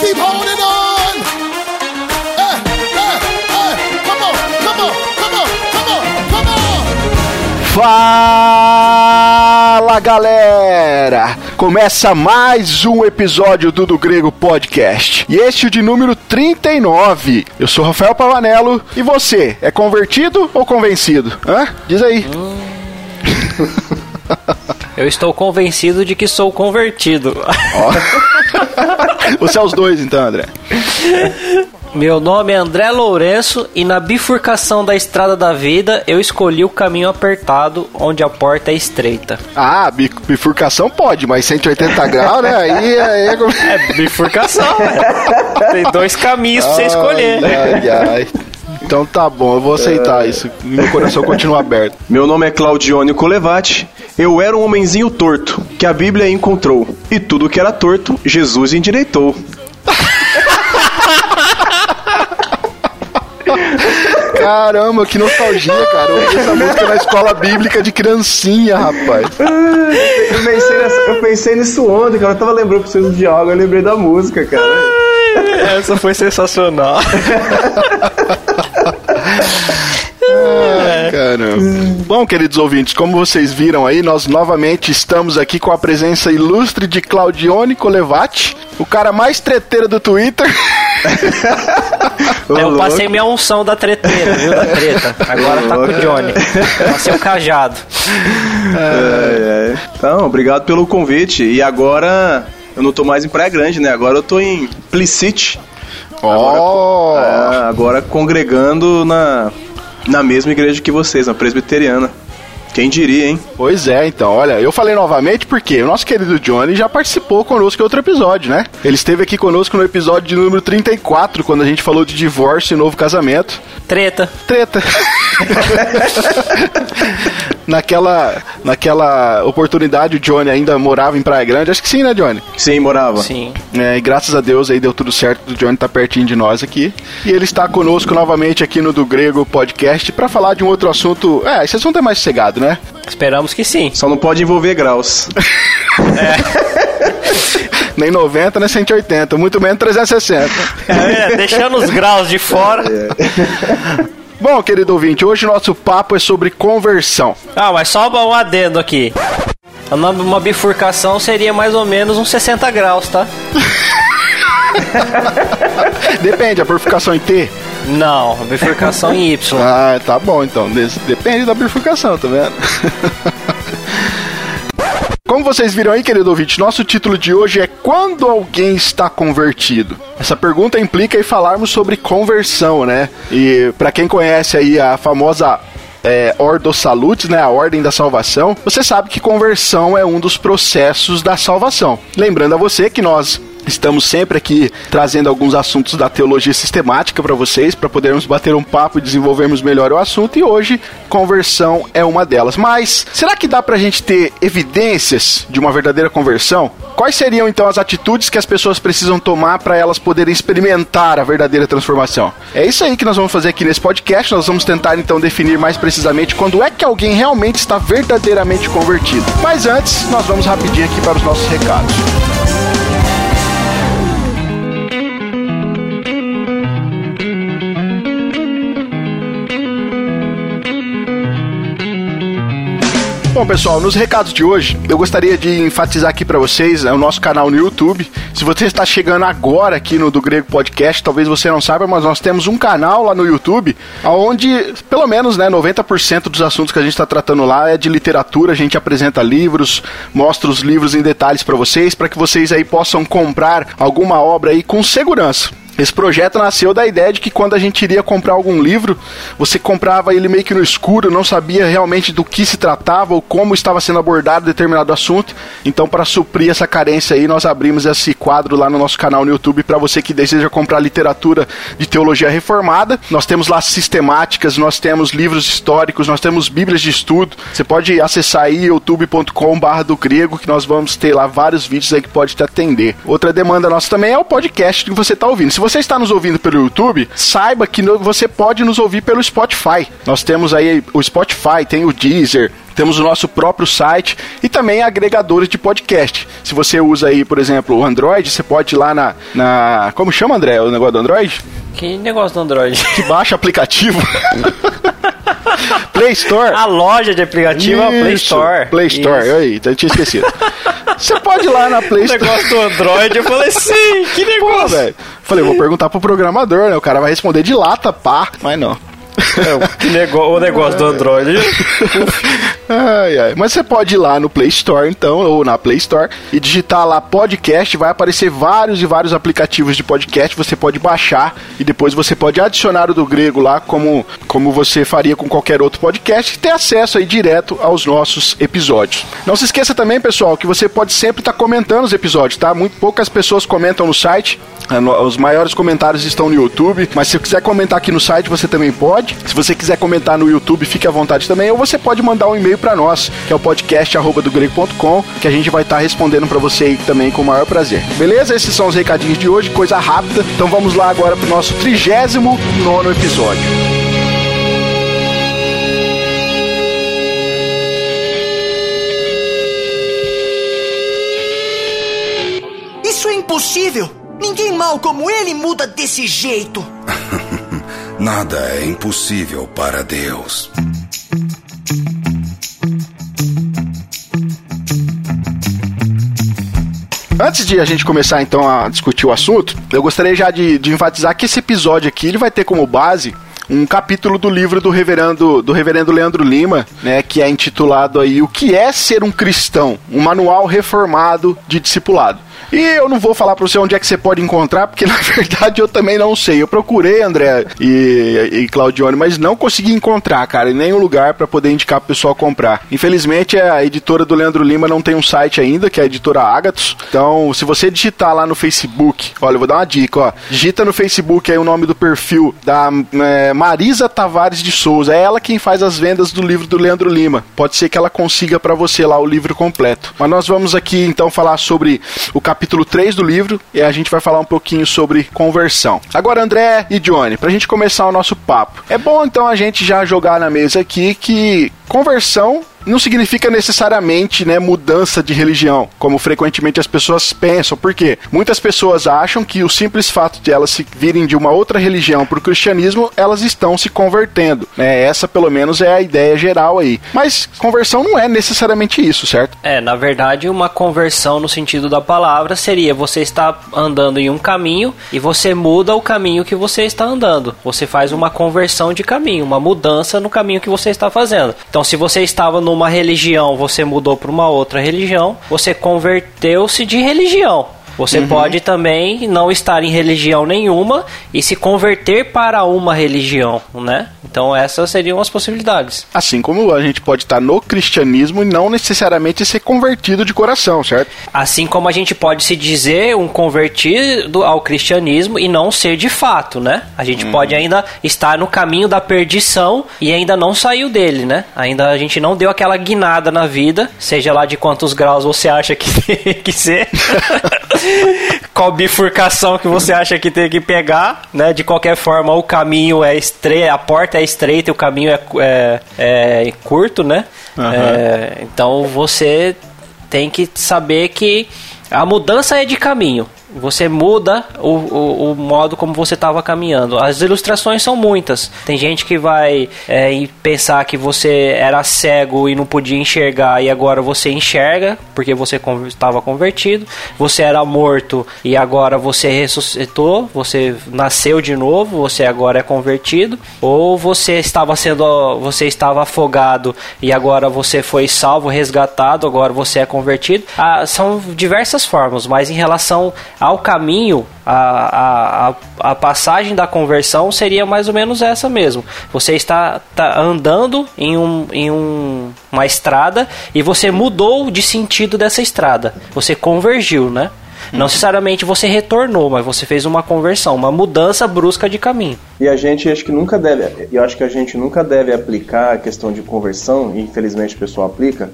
keep holding on. Come on, come on, come on, come on, come on. Fala galera! Começa mais um episódio do Do Grego Podcast. E este é o de número 39. Eu sou Rafael Pavanello e você é convertido ou convencido? Hã? Diz aí. Eu estou convencido de que sou convertido. Você é os dois então, André. Meu nome é André Lourenço e na bifurcação da estrada da vida eu escolhi o caminho apertado onde a porta é estreita. Ah, bi- bifurcação pode, mas 180 graus, né? Aí, aí é É bifurcação, velho. Tem dois caminhos pra você escolher. Ai, ai. Então tá bom, eu vou aceitar isso. Meu coração continua aberto. Meu nome é Claudione Colevati. Eu era um homenzinho torto que a Bíblia encontrou. E tudo que era torto, Jesus endireitou. Caramba, que nostalgia, cara. Eu ouvi essa música na escola bíblica de criancinha, rapaz. Eu pensei, nessa- eu pensei nisso ontem, cara. Eu tava lembrando pra vocês de algo, eu lembrei da música, cara. Essa foi sensacional. Caramba. Bom, queridos ouvintes, como vocês viram aí, nós novamente estamos aqui com a presença ilustre de Claudione Colevati, o cara mais treteiro do Twitter. Eu louco. passei minha unção da treteira, viu? Da treta. Agora tá com o Johnny. Passei o cajado. É, é. Então, obrigado pelo convite. E agora eu não tô mais em Praia Grande, né? Agora eu tô em Plicite. Ó, É, agora congregando na, na mesma igreja que vocês, na presbiteriana. Quem diria, hein? Pois é, então, olha, eu falei novamente porque o nosso querido Johnny já participou conosco em outro episódio, né? Ele esteve aqui conosco no episódio de número 34, quando a gente falou de divórcio e novo casamento. Treta. Treta. naquela, naquela oportunidade, o Johnny ainda morava em Praia Grande. Acho que sim, né, Johnny? Sim, morava. Sim. É, e graças a Deus aí deu tudo certo. O Johnny tá pertinho de nós aqui. E ele está conosco novamente aqui no Do Grego Podcast para falar de um outro assunto. É, esse assunto é mais sossegado, né? Esperamos que sim. Só não pode envolver graus. Nem 90, nem 180, muito menos 360. É, deixando os graus de fora. Bom, querido ouvinte, hoje o nosso papo é sobre conversão. Ah, mas só um adendo aqui. Uma bifurcação seria mais ou menos uns 60 graus, tá? Depende, a purificação em T? Não, bifurcação em Y. Ah, tá bom então. Depende da bifurcação, tá vendo? Como vocês viram aí, querido ouvinte, nosso título de hoje é Quando alguém está convertido? Essa pergunta implica em falarmos sobre conversão, né? E pra quem conhece aí a famosa é, Ordo Salutis, né, a Ordem da Salvação, você sabe que conversão é um dos processos da salvação. Lembrando a você que nós Estamos sempre aqui trazendo alguns assuntos da teologia sistemática para vocês, para podermos bater um papo e desenvolvermos melhor o assunto. E hoje, conversão é uma delas. Mas será que dá para a gente ter evidências de uma verdadeira conversão? Quais seriam então as atitudes que as pessoas precisam tomar para elas poderem experimentar a verdadeira transformação? É isso aí que nós vamos fazer aqui nesse podcast. Nós vamos tentar então definir mais precisamente quando é que alguém realmente está verdadeiramente convertido. Mas antes, nós vamos rapidinho aqui para os nossos recados. Bom, pessoal, nos recados de hoje, eu gostaria de enfatizar aqui pra vocês é o nosso canal no YouTube. Se você está chegando agora aqui no Do Grego Podcast, talvez você não saiba, mas nós temos um canal lá no YouTube, onde pelo menos, né, 90% dos assuntos que a gente está tratando lá é de literatura. A gente apresenta livros, mostra os livros em detalhes pra vocês, para que vocês aí possam comprar alguma obra aí com segurança. Esse projeto nasceu da ideia de que quando a gente iria comprar algum livro, você comprava ele meio que no escuro, não sabia realmente do que se tratava ou como estava sendo abordado determinado assunto. Então, para suprir essa carência aí, nós abrimos esse quadro lá no nosso canal no YouTube para você que deseja comprar literatura de teologia reformada. Nós temos lá sistemáticas, nós temos livros históricos, nós temos bíblias de estudo. Você pode acessar aí youtube.com/barra do grego que nós vamos ter lá vários vídeos aí que pode te atender. Outra demanda nossa também é o podcast que você está ouvindo. Se você está nos ouvindo pelo YouTube, saiba que você pode nos ouvir pelo Spotify. Nós temos aí o Spotify, tem o Deezer, temos o nosso próprio site e também agregadores de podcast. Se você usa aí, por exemplo, o Android, você pode ir lá na, na como chama, André, o negócio do Android? Que negócio do Android? Que baixa aplicativo. Play Store. A loja de aplicativo é a Play Isso, Store. Play Store, Isso. aí, eu tinha esquecido. Você pode ir lá na Play O Store. negócio do Android, eu falei, sim, que Pô, negócio. velho. Falei, vou perguntar pro programador, né? O cara vai responder de lata, pá. Mas não. Que nego o negócio do Android. Ai, ai. Mas você pode ir lá no Play Store, então, ou na Play Store, e digitar lá podcast, vai aparecer vários e vários aplicativos de podcast, você pode baixar e depois você pode adicionar o do grego lá, como, como você faria com qualquer outro podcast, e ter acesso aí direto aos nossos episódios. Não se esqueça também, pessoal, que você pode sempre estar comentando os episódios, tá? Muito poucas pessoas comentam no site. No- Os maiores comentários estão no YouTube, mas se você quiser comentar aqui no site, você também pode. Se você quiser comentar no YouTube, fique à vontade também, ou você pode mandar um e-mail para nós, que é o podcast@dogrego.com, que a gente vai estar respondendo para você também com o maior prazer. Beleza? Esses são os recadinhos de hoje, coisa rápida. Então vamos lá agora pro nosso 39 nono episódio. Isso é impossível! Ninguém mal como ele muda desse jeito! Nada é impossível para Deus. Antes de a gente começar então a discutir o assunto, eu gostaria já de, de enfatizar que esse episódio aqui ele vai ter como base um capítulo do livro do reverendo, do reverendo Leandro Lima, né, que é intitulado aí O que é ser um cristão? Um manual reformado de discipulado. E eu não vou falar para você onde é que você pode encontrar, porque na verdade eu também não sei. Eu procurei, André e, e Claudione, mas não consegui encontrar, cara, em nenhum lugar para poder indicar pro pessoal comprar. Infelizmente, a editora do Leandro Lima não tem um site ainda, que é a editora Agatos. Então, se você digitar lá no Facebook, olha, eu vou dar uma dica, ó. Digita no Facebook aí o nome do perfil da é, Marisa Tavares de Souza. É ela quem faz as vendas do livro do Leandro Lima. Pode ser que ela consiga para você lá o livro completo. Mas nós vamos aqui então falar sobre o capítulo 3 do livro e a gente vai falar um pouquinho sobre conversão. Agora, André e Johnny, pra gente começar o nosso papo. É bom então a gente já jogar na mesa aqui que conversão não significa necessariamente né, mudança de religião, como frequentemente as pessoas pensam. Por quê? Muitas pessoas acham que o simples fato de elas se virem de uma outra religião para o cristianismo, elas estão se convertendo. Né? Essa, pelo menos, é a ideia geral aí. Mas conversão não é necessariamente isso, certo? É, na verdade, uma conversão no sentido da palavra seria você está andando em um caminho e você muda o caminho que você está andando. Você faz uma conversão de caminho, uma mudança no caminho que você está fazendo. Então, se você estava numa religião, você mudou para uma outra religião, você converteu-se de religião. Você pode também não estar em religião nenhuma e se converter para uma religião, né? Então essas seriam as possibilidades. Assim como a gente pode estar no cristianismo e não necessariamente ser convertido de coração, certo? Assim como a gente pode se dizer um convertido ao cristianismo e não ser de fato, né? A gente pode ainda estar no caminho da perdição e ainda não saiu dele, né? Ainda a gente não deu aquela guinada na vida, seja lá de quantos graus você acha que tem que ser. Qual bifurcação que você acha que tem que pegar, né? De qualquer forma, o caminho é estreito, a porta é estreita e o caminho é, é, é curto, né? É, então você tem que saber que a mudança é de caminho. Você muda o, o, o modo como você estava caminhando. As ilustrações são muitas. Tem gente que vai é, pensar que você era cego e não podia enxergar e agora você enxerga porque você estava convertido. Você era morto e agora você ressuscitou. Você nasceu de novo. Você agora é convertido. Ou você estava sendo, você estava afogado e agora você foi salvo, resgatado. Agora você é convertido. Ah, são diversas formas, mas em relação ao caminho, a, a, a, passagem da conversão seria mais ou menos essa mesmo. Você está, está andando em, um, em um, uma estrada e você mudou de sentido dessa estrada. Você convergiu, né? Não necessariamente você retornou, mas você fez uma conversão, uma mudança brusca de caminho. E a gente acho que nunca deve, eu acho que a gente nunca deve aplicar a questão de conversão, e infelizmente o pessoal aplica,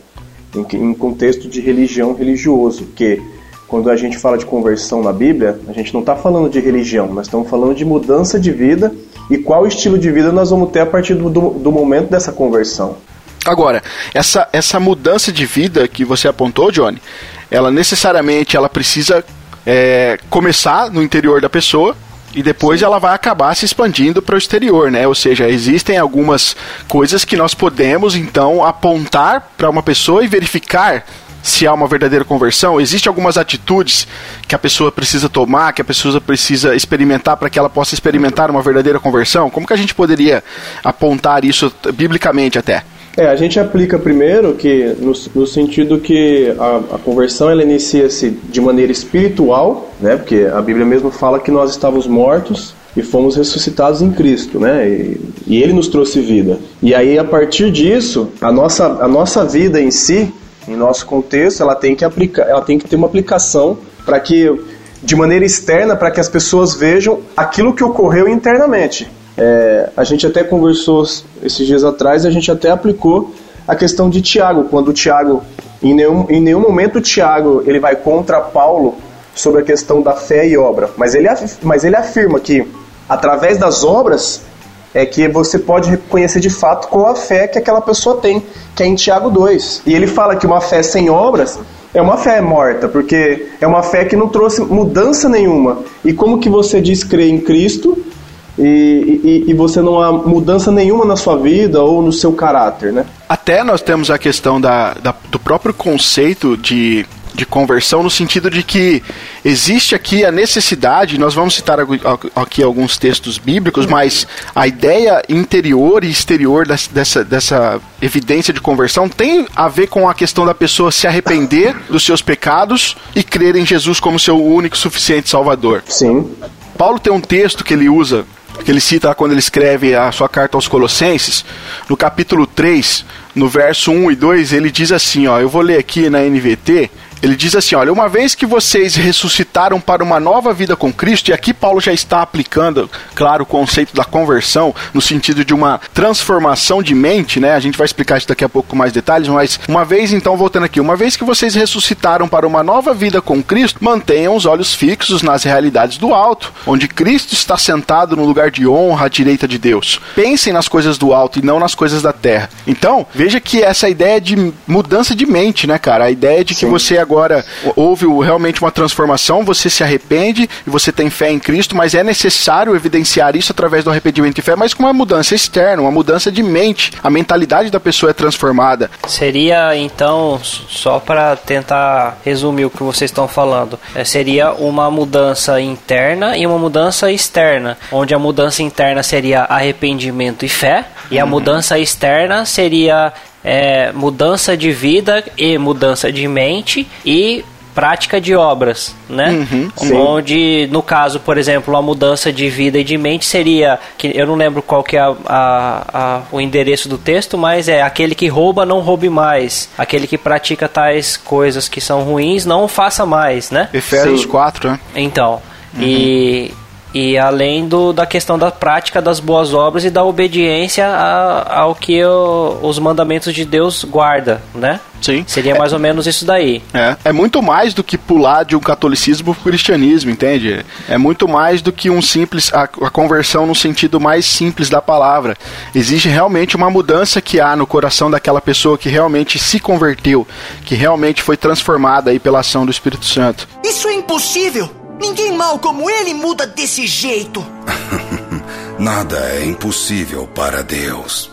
em, em contexto de religião religioso, porque quando a gente fala de conversão na Bíblia, a gente não está falando de religião, nós estamos falando de mudança de vida e qual estilo de vida nós vamos ter a partir do, do, do momento dessa conversão. Agora, essa, essa mudança de vida que você apontou, Johnny, ela necessariamente ela precisa é, começar no interior da pessoa e depois ela vai acabar se expandindo para o exterior, né? Ou seja, existem algumas coisas que nós podemos então apontar para uma pessoa e verificar se há uma verdadeira conversão? Existem algumas atitudes que a pessoa precisa tomar, que a pessoa precisa experimentar para que ela possa experimentar uma verdadeira conversão? Como que a gente poderia apontar isso biblicamente até? É, a gente aplica primeiro que no, no sentido que a, a conversão ela inicia-se de maneira espiritual, né? Porque a Bíblia mesmo fala que nós estávamos mortos e fomos ressuscitados em Cristo, né? E, e, Ele nos trouxe vida. E aí a partir disso, a nossa, a nossa vida em si, em nosso contexto, ela tem que aplicar, ela tem que ter uma aplicação para que de maneira externa para que as pessoas vejam aquilo que ocorreu internamente. É, a gente até conversou esses dias atrás, a gente até aplicou a questão de Tiago, quando Tiago, em nenhum, em nenhum momento Tiago ele vai contra Paulo sobre a questão da fé e obra, mas ele, mas ele afirma que através das obras é que você pode reconhecer de fato qual a fé que aquela pessoa tem, que é em Tiago 2. E ele fala que uma fé sem obras é uma fé morta, porque é uma fé que não trouxe mudança nenhuma. E como que você diz crer em Cristo e, e, e, você não há mudança nenhuma na sua vida ou no seu caráter, né? Até nós temos a questão da, da do próprio conceito de de conversão no sentido de que existe aqui a necessidade, nós vamos citar aqui alguns textos bíblicos, mas a ideia interior e exterior dessa, dessa evidência de conversão tem a ver com a questão da pessoa se arrepender dos seus pecados e crer em Jesus como seu único suficiente Salvador. Sim. Paulo tem um texto que ele usa que ele cita quando ele escreve a sua carta aos Colossenses, no capítulo 3, no verso 1 e 2, ele diz assim, ó, eu vou ler aqui na NVT, ele diz assim: olha, uma vez que vocês ressuscitaram para uma nova vida com Cristo, e aqui Paulo já está aplicando, claro, o conceito da conversão, no sentido de uma transformação de mente, né? A gente vai explicar isso daqui a pouco com mais detalhes, mas uma vez, então, voltando aqui, uma vez que vocês ressuscitaram para uma nova vida com Cristo, mantenham os olhos fixos nas realidades do alto, onde Cristo está sentado no lugar de honra à direita de Deus. Pensem nas coisas do alto e não nas coisas da terra. Então, veja que essa ideia de mudança de mente, né, cara? A ideia de que Sim. você agora agora houve realmente uma transformação, você se arrepende e você tem fé em Cristo, mas é necessário evidenciar isso através do arrependimento e fé, mas com uma mudança externa, uma mudança de mente. A mentalidade da pessoa é transformada. Seria então, só para tentar resumir o que vocês estão falando, é, seria uma mudança interna e uma mudança externa, onde a mudança interna seria arrependimento e fé, e a uhum. mudança externa seria é, mudança de vida e mudança de mente e prática de obras, né? Uhum, Onde, no caso, por exemplo, a mudança de vida e de mente seria, que eu não lembro qual que é a, a, a, o endereço do texto, mas é aquele que rouba, não roube mais. Aquele que pratica tais coisas que são ruins, não faça mais, né? Efésios 4, né? Então, uhum. e e além do, da questão da prática das boas obras e da obediência a, ao que o, os mandamentos de Deus guarda, né? Sim. Seria mais ou menos isso daí. É. É muito mais do que pular de um catolicismo pro cristianismo, entende? É muito mais do que um simples. A, a conversão no sentido mais simples da palavra. Existe realmente uma mudança que há no coração daquela pessoa que realmente se converteu, que realmente foi transformada aí pela ação do Espírito Santo. Isso é impossível! Ninguém mal como ele muda desse jeito. Nada é impossível para Deus.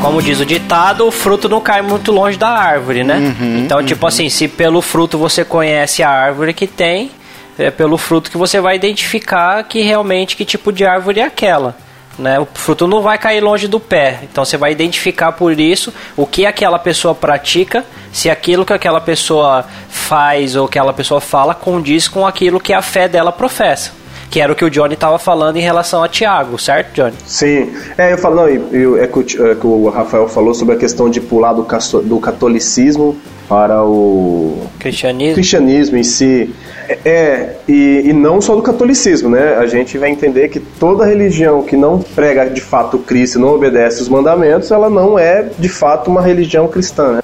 Como diz o ditado, o fruto não cai muito longe da árvore, né? Uhum, então, tipo uhum. assim, se pelo fruto você conhece a árvore que tem, é pelo fruto que você vai identificar que realmente que tipo de árvore é aquela. Né? O fruto não vai cair longe do pé. Então você vai identificar por isso o que aquela pessoa pratica, se aquilo que aquela pessoa faz ou que aquela pessoa fala condiz com aquilo que a fé dela professa. Que era o que o Johnny estava falando em relação a Tiago, certo, Johnny? Sim. É, eu falo, não, eu, é, que o, é que o Rafael falou sobre a questão de pular do, do catolicismo para o cristianismo, cristianismo em si. É, é, e, e não só do catolicismo, né? A gente vai entender que toda religião que não prega de fato Cristo e não obedece os mandamentos, ela não é de fato uma religião cristã, né?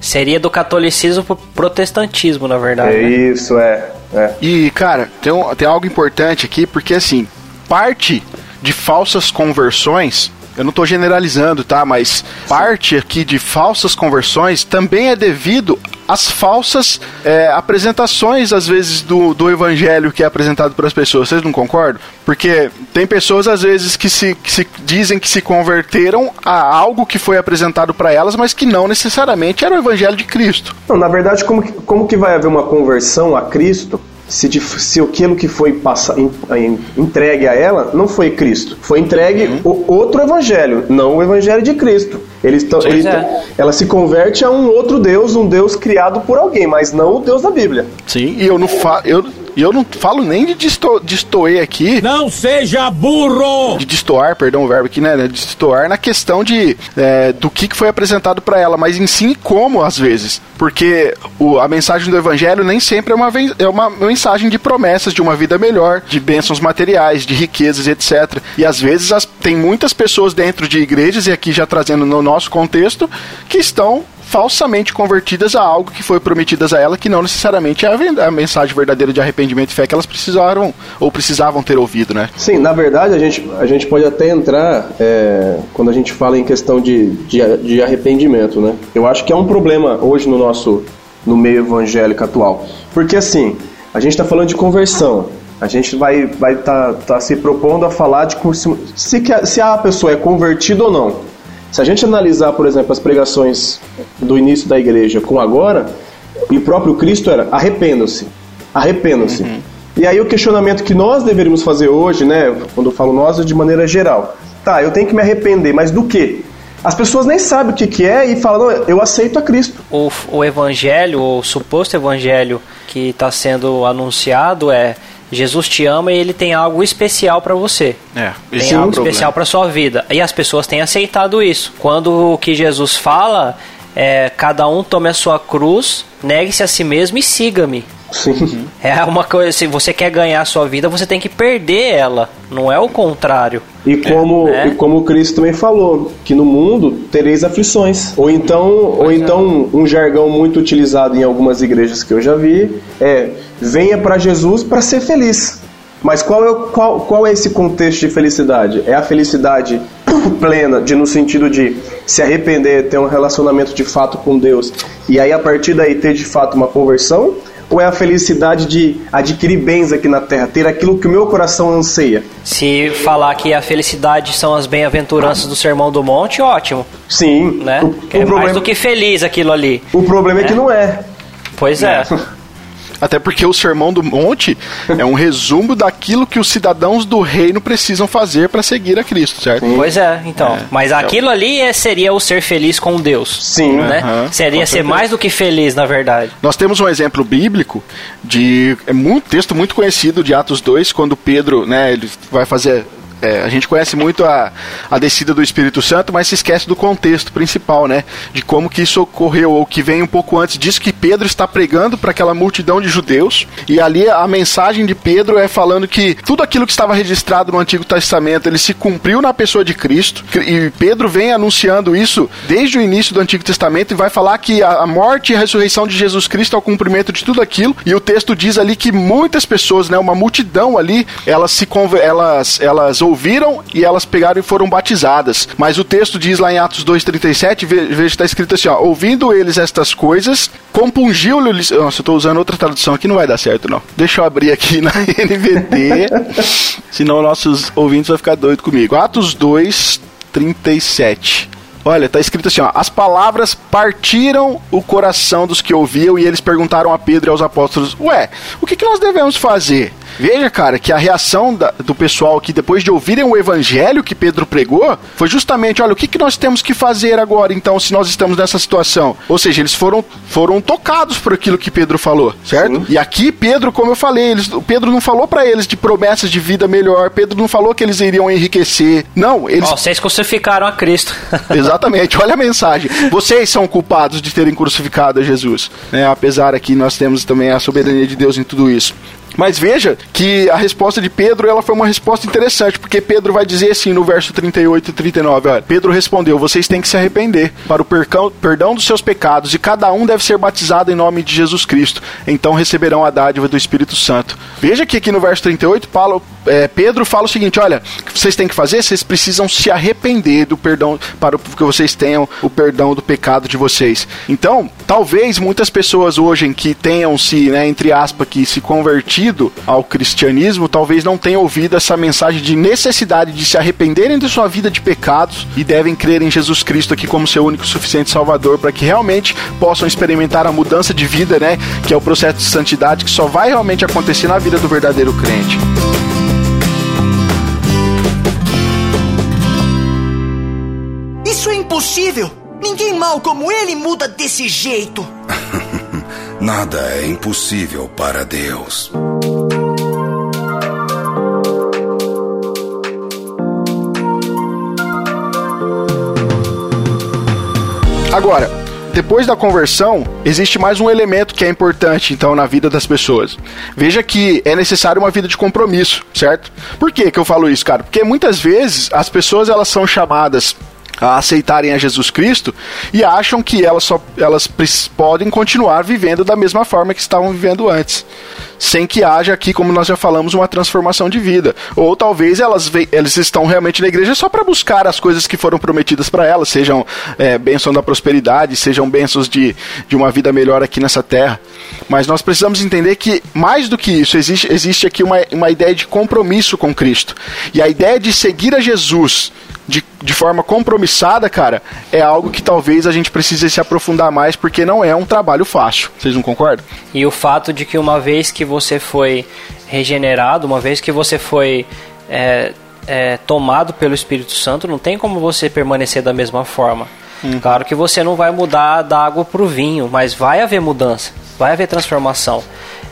Seria do catolicismo pro protestantismo, na verdade. É né? isso, é. é. E, cara, tem, um- tem algo importante aqui, porque assim, parte de falsas conversões, eu não tô generalizando, tá? Mas parte aqui de falsas conversões também é devido às falsas é, apresentações, às vezes, do, do evangelho que é apresentado para as pessoas. Vocês não concordam? Porque tem pessoas, às vezes, que se, que se dizem que se converteram a algo que foi apresentado para elas, mas que não necessariamente era o evangelho de Cristo. Não, na verdade, como que, como que vai haver uma conversão a Cristo se, de- se aquilo que foi passa, em- em- entregue a ela não foi Cristo? Foi entregue o, outro evangelho, não o evangelho de Cristo. Eles tão, ele- é. Ela se converte a um outro Deus, um Deus criado por alguém, mas não o Deus da Bíblia. Sim, e eu não, fa eu, e eu não falo nem de disto destoer aqui. Não seja burro! De destoar, perdão o verbo aqui, né? De destoar na questão de é, do que que foi apresentado para ela, mas em si como às vezes. Porque o, a mensagem do evangelho nem sempre é uma, é uma mensagem de promessas de uma vida melhor, de bênçãos materiais, de riquezas, etc. E às vezes as- tem muitas pessoas dentro de igrejas, e aqui já trazendo no nosso contexto, que estão falsamente convertidas a algo que foi prometidas a ela, que não necessariamente é a, mensagem verdadeira de arrependimento e fé que elas precisaram ou precisavam ter ouvido, né? Sim, na verdade a gente, a gente pode até entrar é, quando a gente fala em questão de, de, de arrependimento, né? Eu acho que é um problema hoje no nosso no meio evangélico atual, porque assim a gente está falando de conversão, a gente vai vai tá, tá se propondo a falar de se, se a pessoa é convertida ou não. Se a gente analisar, por exemplo, as pregações do início da igreja com agora, e o próprio Cristo era arrependam-se, arrependam-se. E aí o questionamento que nós deveríamos fazer hoje, né, quando eu falo nós, é de maneira geral. Tá, eu tenho que me arrepender, mas do quê? As pessoas nem sabem o que, que é e falam, não, eu aceito a Cristo. O, o evangelho, o suposto evangelho que está sendo anunciado é Jesus te ama e ele tem algo especial para você. É, Tem algo especial para sua vida. E as pessoas têm aceitado isso. Quando o que Jesus fala é cada um tome a sua cruz, negue-se a si mesmo e siga-me. Sim. É uma coisa, se você quer ganhar a sua vida, você tem que perder ela, não é o contrário. E como, É. e como o Cristo também falou, que no mundo tereis aflições. Ou então, ou então um jargão muito utilizado em algumas igrejas que eu já vi é: venha para Jesus para ser feliz. Mas qual é, qual, qual é esse contexto de felicidade? É a felicidade plena, de no sentido de se arrepender, ter um relacionamento de fato com Deus e aí a partir daí ter de fato uma conversão? Ou é a felicidade de adquirir bens aqui na terra, ter aquilo que o meu coração anseia? Se falar que a felicidade são as bem-aventuranças do Sermão do Monte, ótimo, Sim. né? O, o é mais problema, do que feliz aquilo ali. o problema é que não é. Pois é. Até porque o Sermão do Monte é um resumo daquilo que os cidadãos do reino precisam fazer para seguir a Cristo, certo? Pois é, então. Mas aquilo ali é- seria o ser feliz com Deus. Sim. Né? Aham, seria ser mais do que feliz, na verdade. Nós temos um exemplo bíblico de é muito texto muito conhecido de Atos 2, quando Pedro, né, ele vai fazer é, a gente conhece muito a, a descida do Espírito Santo, mas se esquece do contexto principal, né? De como que isso ocorreu, ou que vem um pouco antes disso, que Pedro está pregando para aquela multidão de judeus, e ali a mensagem de Pedro é falando que tudo aquilo que estava registrado no Antigo Testamento, ele se cumpriu na pessoa de Cristo, e Pedro vem anunciando isso desde o início do Antigo Testamento, e vai falar que a, a morte e a ressurreição de Jesus Cristo é o cumprimento de tudo aquilo, e o texto diz ali que muitas pessoas, né, uma multidão ali, elas se elas, elas ouviram e elas pegaram e foram batizadas. Mas o texto diz lá em Atos 2:37, ve- veja está escrito assim, ó, ouvindo eles estas coisas, compungiu-lhes, nossa, eu tô usando outra tradução aqui, não vai dar certo não. Deixa eu abrir aqui na NVT, senão nossos ouvintes vão ficar doidos comigo. Atos 2:37. Olha, tá escrito assim, ó, as palavras partiram o coração dos que ouviam e eles perguntaram a Pedro e aos apóstolos, ué, o que, que nós devemos fazer? Veja, cara, que a reação da- do pessoal que depois de ouvirem o evangelho que Pedro pregou, foi justamente, olha, o que, que nós temos que fazer agora, então, se nós estamos nessa situação? Ou seja, eles foram, foram tocados por aquilo que Pedro falou, certo? E aqui, Pedro, como eu falei, eles, o Pedro não falou para eles de promessas de vida melhor, Pedro não falou que eles iriam enriquecer, não, eles... Ó, vocês crucificaram a Cristo. Exatamente, olha a mensagem. Vocês são culpados de terem crucificado a Jesus. Né? Apesar aqui nós temos também a soberania de Deus em tudo isso. Mas veja que a resposta de Pedro ela foi uma resposta interessante, porque Pedro vai dizer assim no verso 38 e 39, olha, Pedro respondeu: "Vocês têm que se arrepender para o perdão dos seus pecados e cada um deve ser batizado em nome de Jesus Cristo. Então receberão a dádiva do Espírito Santo." Veja que aqui no verso 38 Paulo, é, Pedro fala o seguinte: olha, o que vocês têm que fazer? Vocês precisam se arrepender do perdão para que vocês tenham o perdão do pecado de vocês. Então, talvez muitas pessoas hoje que tenham se, né, entre aspas, que se convertido ao cristianismo, talvez não tenham ouvido essa mensagem de necessidade de se arrependerem de sua vida de pecados e devem crer em Jesus Cristo aqui como seu único suficiente Salvador para que realmente possam experimentar a mudança de vida, né, que é o processo de santidade que só vai realmente acontecer na vida do verdadeiro crente. Isso é impossível! Ninguém mal como ele muda desse jeito! Nada é impossível para Deus. Agora, depois da conversão, existe mais um elemento que é importante, então, na vida das pessoas. Veja que é necessário uma vida de compromisso, certo? Por que, que eu falo isso, cara? Porque muitas vezes as pessoas elas são chamadas a aceitarem a Jesus Cristo e acham que elas só elas podem continuar vivendo da mesma forma que estavam vivendo antes, sem que haja aqui, como nós já falamos, uma transformação de vida. Ou talvez elas eles estão realmente na igreja só para buscar as coisas que foram prometidas para elas, sejam é, bênçãos da prosperidade, sejam bênçãos de, de uma vida melhor aqui nessa terra. Mas nós precisamos entender que mais do que isso existe existe aqui uma, uma ideia de compromisso com Cristo e a ideia de seguir a Jesus de, de forma compromissada, cara, é algo que talvez a gente precise se aprofundar mais, porque não é um trabalho fácil. Vocês não concordam? E o fato de que uma vez que você foi regenerado, uma vez que você foi é, é, tomado pelo Espírito Santo, não tem como você permanecer da mesma forma. Uhum. Claro que você não vai mudar da água para o vinho, mas vai haver mudança, vai haver transformação.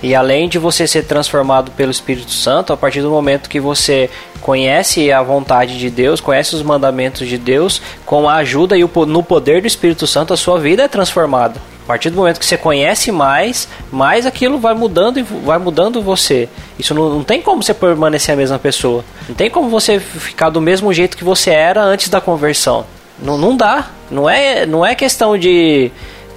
E além de você ser transformado pelo Espírito Santo, a partir do momento que você conhece a vontade de Deus, conhece os mandamentos de Deus, com a ajuda e o, no poder do Espírito Santo, a sua vida é transformada. A partir do momento que você conhece mais, mais aquilo vai mudando e vai mudando você. Isso não, não tem como você permanecer a mesma pessoa. Não tem como você ficar do mesmo jeito que você era antes da conversão. Não, não dá. Não é, não é questão de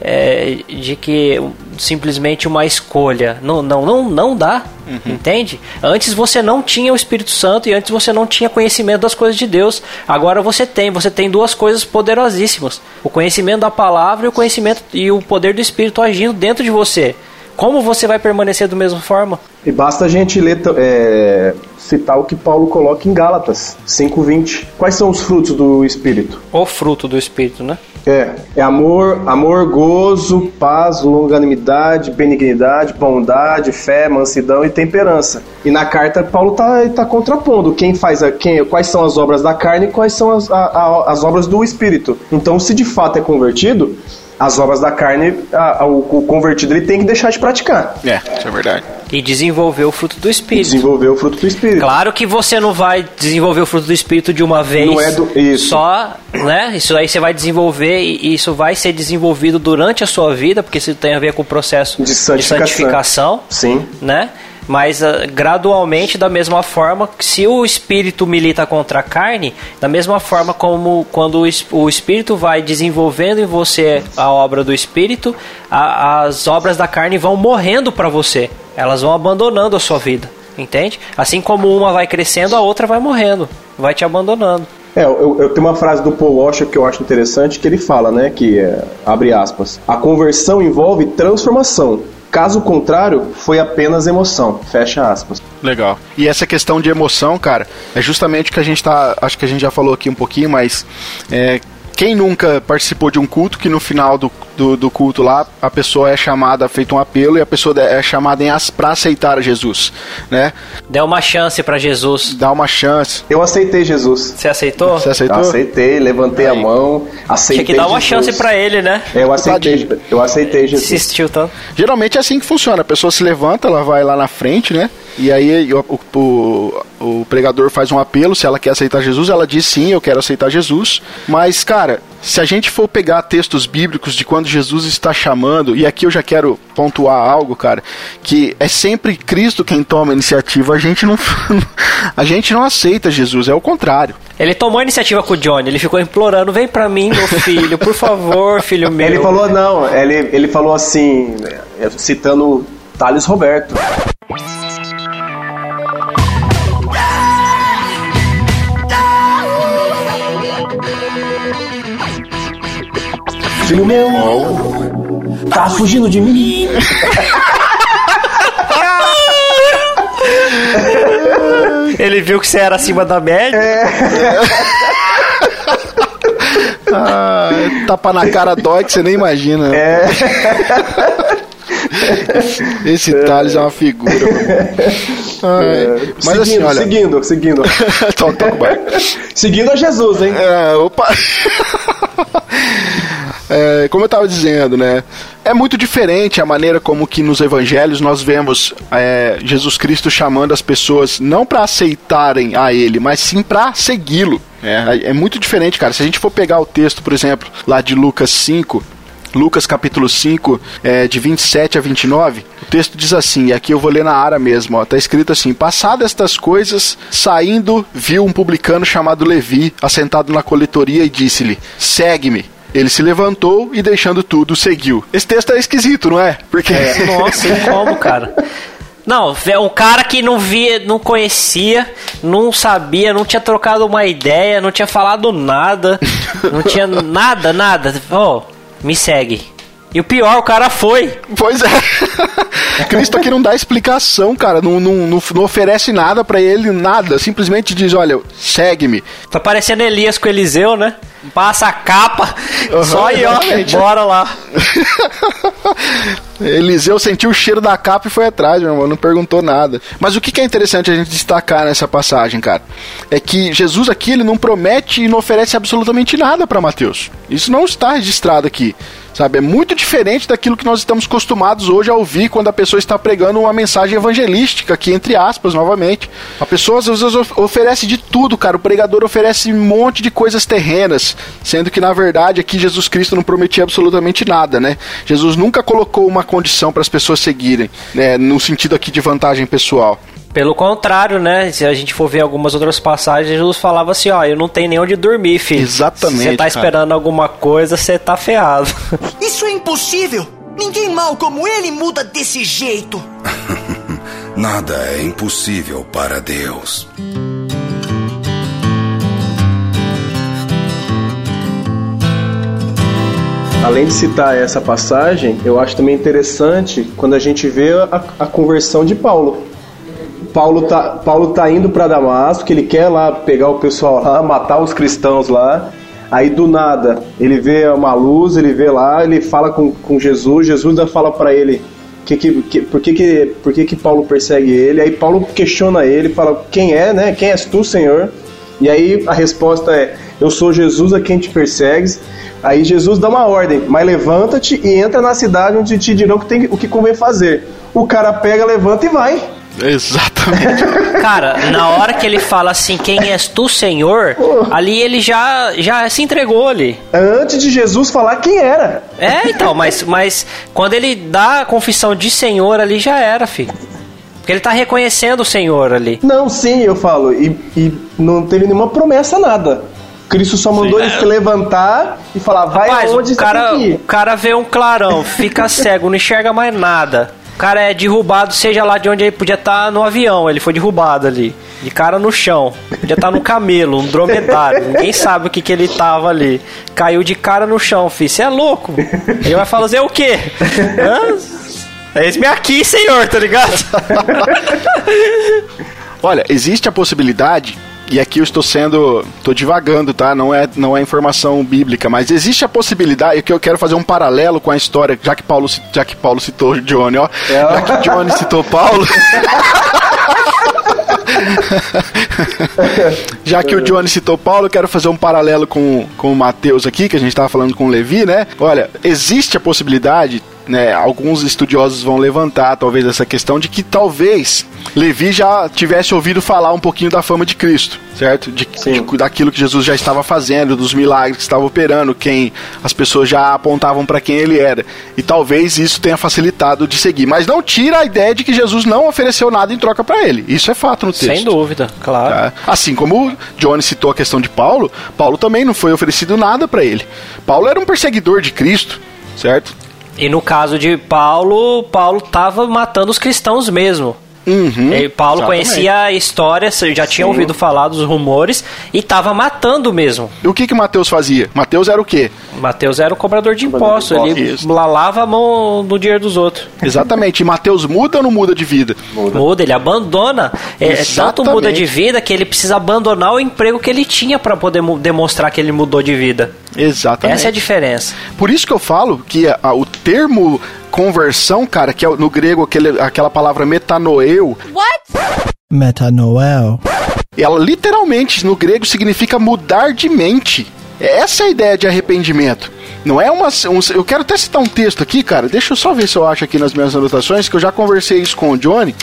é, de que simplesmente uma escolha. Não, não, não, não dá. Uhum. Entende? Antes você não tinha o Espírito Santo e antes você não tinha conhecimento das coisas de Deus. Agora você tem. Você tem duas coisas poderosíssimas: o conhecimento da palavra e o conhecimento e o poder do Espírito agindo dentro de você. Como você vai permanecer da mesma forma? E basta a gente ler, é, citar o que Paulo coloca em Gálatas 5:20. Quais são os frutos do Espírito? O fruto do Espírito, né? É, é amor, amor, gozo, paz, longanimidade, benignidade, bondade, fé, mansidão e temperança. E na carta Paulo tá, tá contrapondo quem faz a, quem, quais são as obras da carne e quais são as, a, a, as obras do espírito. Então, se de fato é convertido, as obras da carne, a, a, o, o, convertido ele tem que deixar de praticar. É, isso é verdade. E desenvolver o fruto do Espírito. Desenvolver o fruto do Espírito. Claro que você não vai desenvolver o fruto do Espírito de uma vez. Não é do, isso. Só, né? Isso aí você vai desenvolver e isso vai ser desenvolvido durante a sua vida, porque isso tem a ver com o processo de santificação. De santificação Sim. Né? Mas uh, gradualmente da mesma forma se o espírito milita contra a carne da mesma forma como quando o, espírito vai desenvolvendo em você a obra do espírito a, as obras da carne vão morrendo para você. Elas vão abandonando a sua vida entende? Assim como uma vai crescendo a outra vai morrendo vai te abandonando. É, eu, eu, tenho uma frase do Paul Washer que eu acho interessante que ele fala, né, que é, abre aspas, a conversão envolve transformação, Caso contrário, foi apenas emoção. Fecha aspas. Legal. E essa questão de emoção, cara, é justamente que a gente tá. Acho que a gente já falou aqui um pouquinho, mas é, quem nunca participou de um culto que no final do, do, do, culto lá a pessoa é chamada, feito um apelo e a pessoa é chamada em as para aceitar Jesus, né? Dá uma chance para Jesus. Dá uma chance. Eu aceitei Jesus. Você aceitou? Você aceitou? Eu aceitei, levantei Aí. a mão, aceitei. Tinha que dar uma Jesus. chance para ele, né? Eu aceitei, eu aceitei Jesus. Insistiu tanto. Geralmente é assim que funciona. A pessoa se levanta, ela vai lá na frente, né? E aí o, o, o, pregador faz um apelo, se ela quer aceitar Jesus, ela diz sim, eu quero aceitar Jesus. Mas, cara, se a gente for pegar textos bíblicos de quando Jesus está chamando, e aqui eu já quero pontuar algo, cara, que é sempre Cristo quem toma a iniciativa, a gente não a gente não aceita Jesus, é o contrário. Ele tomou a iniciativa com o Johnny, ele ficou implorando, vem pra mim, meu filho, por favor, filho meu. Ele falou, não, ele, ele falou assim, é, citando Thales Roberto. Filho meu, tá fugindo de mim? Ele viu que você era acima da média. Ah, tapa na cara dói que você nem imagina. É. Esse Thales é uma figura. Ai, Mas assim, seguindo, olha. seguindo, seguindo. Toca, toca o barco. seguindo a Jesus, hein? É, opa. É, como eu estava dizendo, né? É muito diferente a maneira como que nos evangelhos nós vemos é, Jesus Cristo chamando as pessoas não para aceitarem a Ele, mas sim para segui-lo. É, é muito diferente, cara. Se a gente for pegar o texto, por exemplo, lá de Lucas 5, Lucas capítulo 5, é, de 27 a 29, o texto diz assim, e aqui eu vou ler na ara mesmo, ó, tá escrito assim: Passadas estas coisas, saindo, viu um publicano chamado Levi, assentado na coletoria, e disse-lhe: Segue-me. Ele se levantou e, deixando tudo, seguiu. Esse texto é esquisito, não é? Porque. Nossa, e como, cara? Não, é um cara que não via, não conhecia, não sabia, não tinha trocado uma ideia, não tinha falado nada, não tinha nada, nada. Ó, me segue. E o pior, o cara foi. Pois é. Cristo aqui não dá explicação, cara. Não, não, não, não oferece nada pra ele, nada. Simplesmente diz: olha, segue-me. Tá parecendo Elias com Eliseu, né? Passa a capa, Uhum, só e ó, bora lá. Eliseu sentiu o cheiro da capa e foi atrás, meu irmão, não perguntou nada. Mas o que que é interessante a gente destacar nessa passagem, cara? É que Jesus aqui ele não promete e não oferece absolutamente nada para Mateus. Isso não está registrado aqui. Sabe, é muito diferente daquilo que nós estamos acostumados hoje a ouvir quando a pessoa está pregando uma mensagem evangelística, aqui entre aspas, novamente. A pessoa às vezes of- oferece de tudo, cara. O pregador oferece um monte de coisas terrenas, sendo que na verdade aqui Jesus Cristo não prometia absolutamente nada, né? Jesus nunca colocou uma condição para as pessoas seguirem, né, no sentido aqui de vantagem pessoal. Pelo contrário, né? Se a gente for ver algumas outras passagens, Jesus falava assim, ó, eu não tenho nem onde dormir, filho. Exatamente, Se você tá cara. esperando alguma coisa, você tá feado. Isso é impossível! Ninguém mal como ele muda desse jeito! Nada é impossível para Deus. Além de citar essa passagem, eu acho também interessante quando a gente vê a, a conversão de Paulo. Paulo tá, Paulo tá indo para Damasco, que ele quer lá pegar o pessoal lá, matar os cristãos lá. Aí do nada, ele vê uma luz, ele vê lá, ele fala com, com Jesus, Jesus ainda fala para ele que, que, que- por, que, que, por que, que Paulo persegue ele. Aí Paulo questiona ele, fala: Quem é, né? Quem és tu, Senhor? E aí a resposta é: Eu sou Jesus a quem te persegues. Aí Jesus dá uma ordem, mas levanta-te e entra na cidade onde te dirão que tem, o que convém fazer. O cara pega, levanta e vai. Exatamente. Cara, na hora que ele fala assim, quem és tu, Senhor, ali ele já, já se entregou ali. Antes de Jesus falar quem era. É, então, mas, mas quando ele dá a confissão de Senhor ali, já era, filho. Porque ele tá reconhecendo o Senhor ali. Não, sim, eu falo. E, e não teve nenhuma promessa, nada. Cristo só mandou ele se levantar e falar, vai Rapaz, aonde o cara, você tem que ir. o cara vê um clarão, fica cego, não enxerga mais nada. O cara é derrubado, seja lá de onde ele podia estar no avião, ele foi derrubado ali. De cara no chão. Podia estar no camelo, um dromedário. Ninguém sabe o que, que ele tava ali. Caiu de cara no chão, filho. Você é louco? Ele vai fazer o quê? Hã? Eis-me aqui, senhor, tá ligado? Olha, existe a possibilidade, e aqui eu estou sendo. estou divagando, tá? Não é, não é informação bíblica, mas existe a possibilidade, que eu quero fazer um paralelo com a história, já que Paulo, já que Paulo citou Johnny, ó. Já que Johnny citou Paulo. Já que o Johnny citou Paulo, eu quero fazer um paralelo com, com o Mateus aqui, que a gente estava falando com o Levi, né? Olha, existe a possibilidade né, alguns estudiosos vão levantar talvez essa questão de que talvez Levi já tivesse ouvido falar um pouquinho da fama de Cristo, certo? De, de- daquilo que Jesus já estava fazendo, dos milagres que estava operando, quem as pessoas já apontavam para quem ele era. E talvez isso tenha facilitado de seguir, mas não tira a ideia de que Jesus não ofereceu nada em troca para ele. Isso é fato no texto. Sem dúvida, claro. Tá? Assim como o Johnny citou a questão de Paulo, Paulo também não foi oferecido nada para ele. Paulo era um perseguidor de Cristo, certo? E no caso de Paulo, Paulo tava matando os cristãos mesmo. Uhum, E Paulo exatamente. conhecia a história, já tinha ouvido falar dos rumores e tava matando mesmo. E o que que Mateus fazia? Mateus era o quê? Mateus era o cobrador de impostos, ele Isso. lalava a mão no dinheiro dos outros. Exatamente. E Mateus muda ou não muda de vida? Muda, ele abandona. É, é tanto Exatamente. muda de vida que ele precisa abandonar o emprego que ele tinha para poder demonstrar que ele mudou de vida. Exatamente. Essa é a diferença. Por isso que eu falo que a- a- o termo conversão, cara, que é no grego aquele, aquela palavra metanoeu, Metanoel. ela literalmente no grego significa mudar de mente. Essa é a ideia de arrependimento. Não é uma. um- eu quero até citar um texto aqui, cara. Deixa eu só ver se eu acho aqui nas minhas anotações, que eu já conversei isso com o Johnny.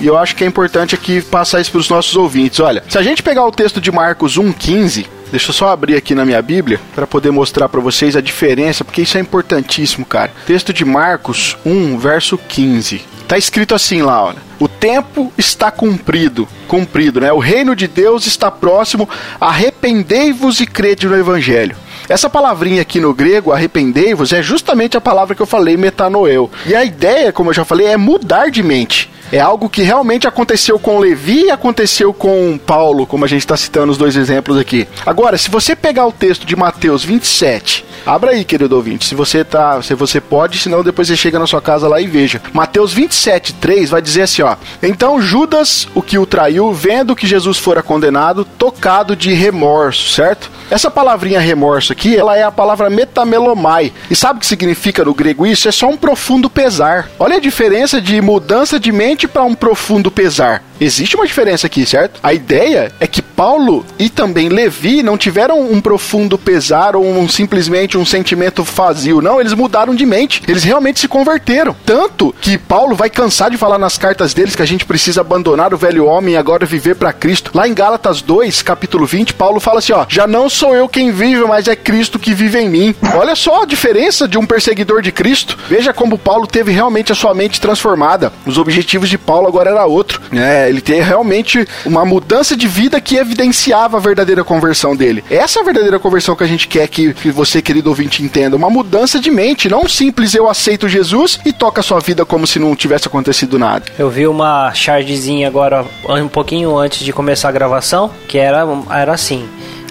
E eu acho que é importante aqui passar isso para os nossos ouvintes. Olha, se a gente pegar o texto de Marcos 1,15, deixa eu só abrir aqui na minha Bíblia para poder mostrar para vocês a diferença, porque isso é importantíssimo, cara. Texto de Marcos 1, verso 15. Tá escrito assim lá, olha. O tempo está cumprido, cumprido, né? O reino de Deus está próximo. Arrependei-vos e crede no evangelho. Essa palavrinha aqui no grego, arrependei-vos, é justamente a palavra que eu falei, metanoel. E a ideia, como eu já falei, é mudar de mente. É algo que realmente aconteceu com Levi e aconteceu com Paulo, como a gente está citando os dois exemplos aqui. Agora, se você pegar o texto de Mateus 27, abra aí, querido ouvinte, se você tá, se você pode, senão depois você chega na sua casa lá e veja. Mateus 27, 3 vai dizer assim, ó: Então Judas, o que o traiu, vendo que Jesus fora condenado, tocado de remorso, certo? Essa palavrinha remorso aqui, ela é a palavra metamelomai. E sabe o que significa no grego isso? É só um profundo pesar. Olha a diferença de mudança de mente para um profundo pesar. Existe uma diferença aqui, certo? A ideia é que Paulo e também Levi não tiveram um profundo pesar ou um, simplesmente um sentimento vazio. Não, eles mudaram de mente. Eles realmente se converteram. Tanto que Paulo vai cansar de falar nas cartas deles que a gente precisa abandonar o velho homem e agora viver para Cristo. Lá em Gálatas 2, capítulo 20, Paulo fala assim, ó: "Já não sou eu quem vive, mas é Cristo que vive em mim". Olha só a diferença de um perseguidor de Cristo. Veja como Paulo teve realmente a sua mente transformada. Os objetivos de Paulo agora era outro. É, ele tem realmente uma mudança de vida que evidenciava a verdadeira conversão dele. Essa é a verdadeira conversão que a gente quer que, que você, querido ouvinte, entenda. Uma mudança de mente, não um simples eu aceito Jesus e toca a sua vida como se não tivesse acontecido nada. Eu vi uma chargezinha agora, um pouquinho antes de começar a gravação, que era, era assim: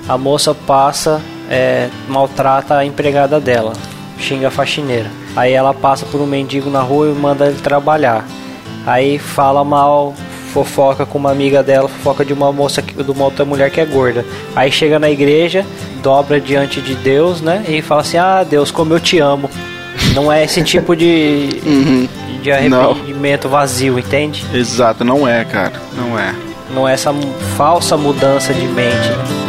a moça passa, é, maltrata a empregada dela, xinga a faxineira. Aí ela passa por um mendigo na rua e manda ele trabalhar. Aí fala mal, fofoca com uma amiga dela, fofoca de uma moça, de uma outra mulher que é gorda. Aí chega na igreja, dobra diante de Deus, né? E fala assim: Ah, Deus, como eu te amo. Não é esse tipo de, de arrependimento vazio, entende? Exato, não é, cara. Não é. Não é essa falsa mudança de mente. né?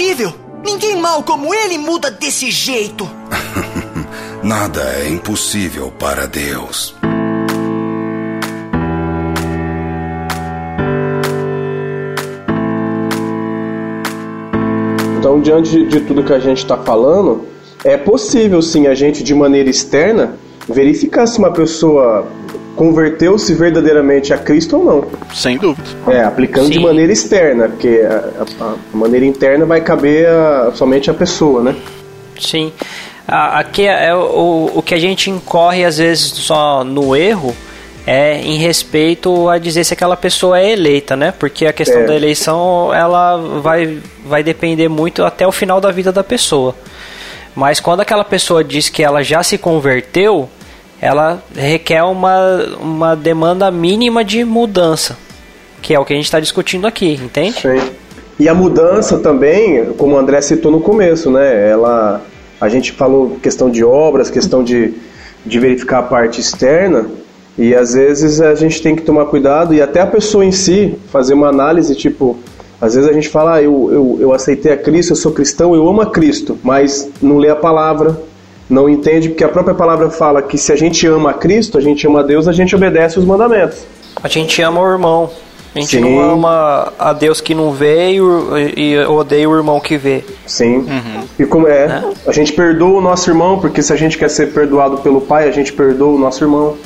Impossível! Ninguém mal como ele muda desse jeito! Nada é impossível para Deus. Então, diante de, de tudo que a gente está falando, é possível sim a gente, de maneira externa, verificar se uma pessoa converteu-se verdadeiramente a Cristo ou não. Sem dúvida. É, aplicando de Sim. maneira externa, porque a, a- a maneira interna vai caber a- somente a pessoa, né? Sim. Aqui é o, o que a gente incorre às vezes só no erro é em respeito a dizer se aquela pessoa é eleita, né? Porque a questão É. da eleição ela vai, vai depender muito até o final da vida da pessoa. Mas quando aquela pessoa diz que ela já se converteu, ela requer uma, uma demanda mínima de mudança, que é o que a gente está discutindo aqui, entende? Sim. E a mudança também, como o André citou no começo, né? Ela, a gente falou questão de obras, questão de, de verificar a parte externa, E às vezes a gente tem que tomar cuidado e até a pessoa em si fazer uma análise, tipo, às vezes a gente fala, ah, eu, eu, eu aceitei a Cristo, eu sou cristão, eu amo a Cristo, mas não lê a palavra, não entende, porque a própria palavra fala que se a gente ama a Cristo, a gente ama a Deus, a gente obedece os mandamentos. A gente ama o irmão. A gente Sim. não ama a Deus que não vê e, odeia o irmão que vê. Sim. E como é, Né? a gente perdoa o nosso irmão, porque se a gente quer ser perdoado pelo Pai, a gente perdoa o nosso irmão.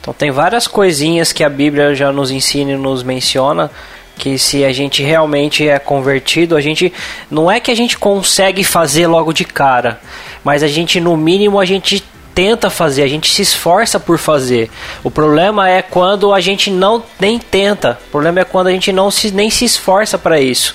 Então tem várias coisinhas que a Bíblia já nos ensina e nos menciona que se a gente realmente é convertido, a gente não é que a gente consegue fazer logo de cara, mas a gente no mínimo a gente tenta fazer, a gente se esforça por fazer. O problema é quando a gente não nem tenta. O problema é quando a gente não se nem se esforça para isso.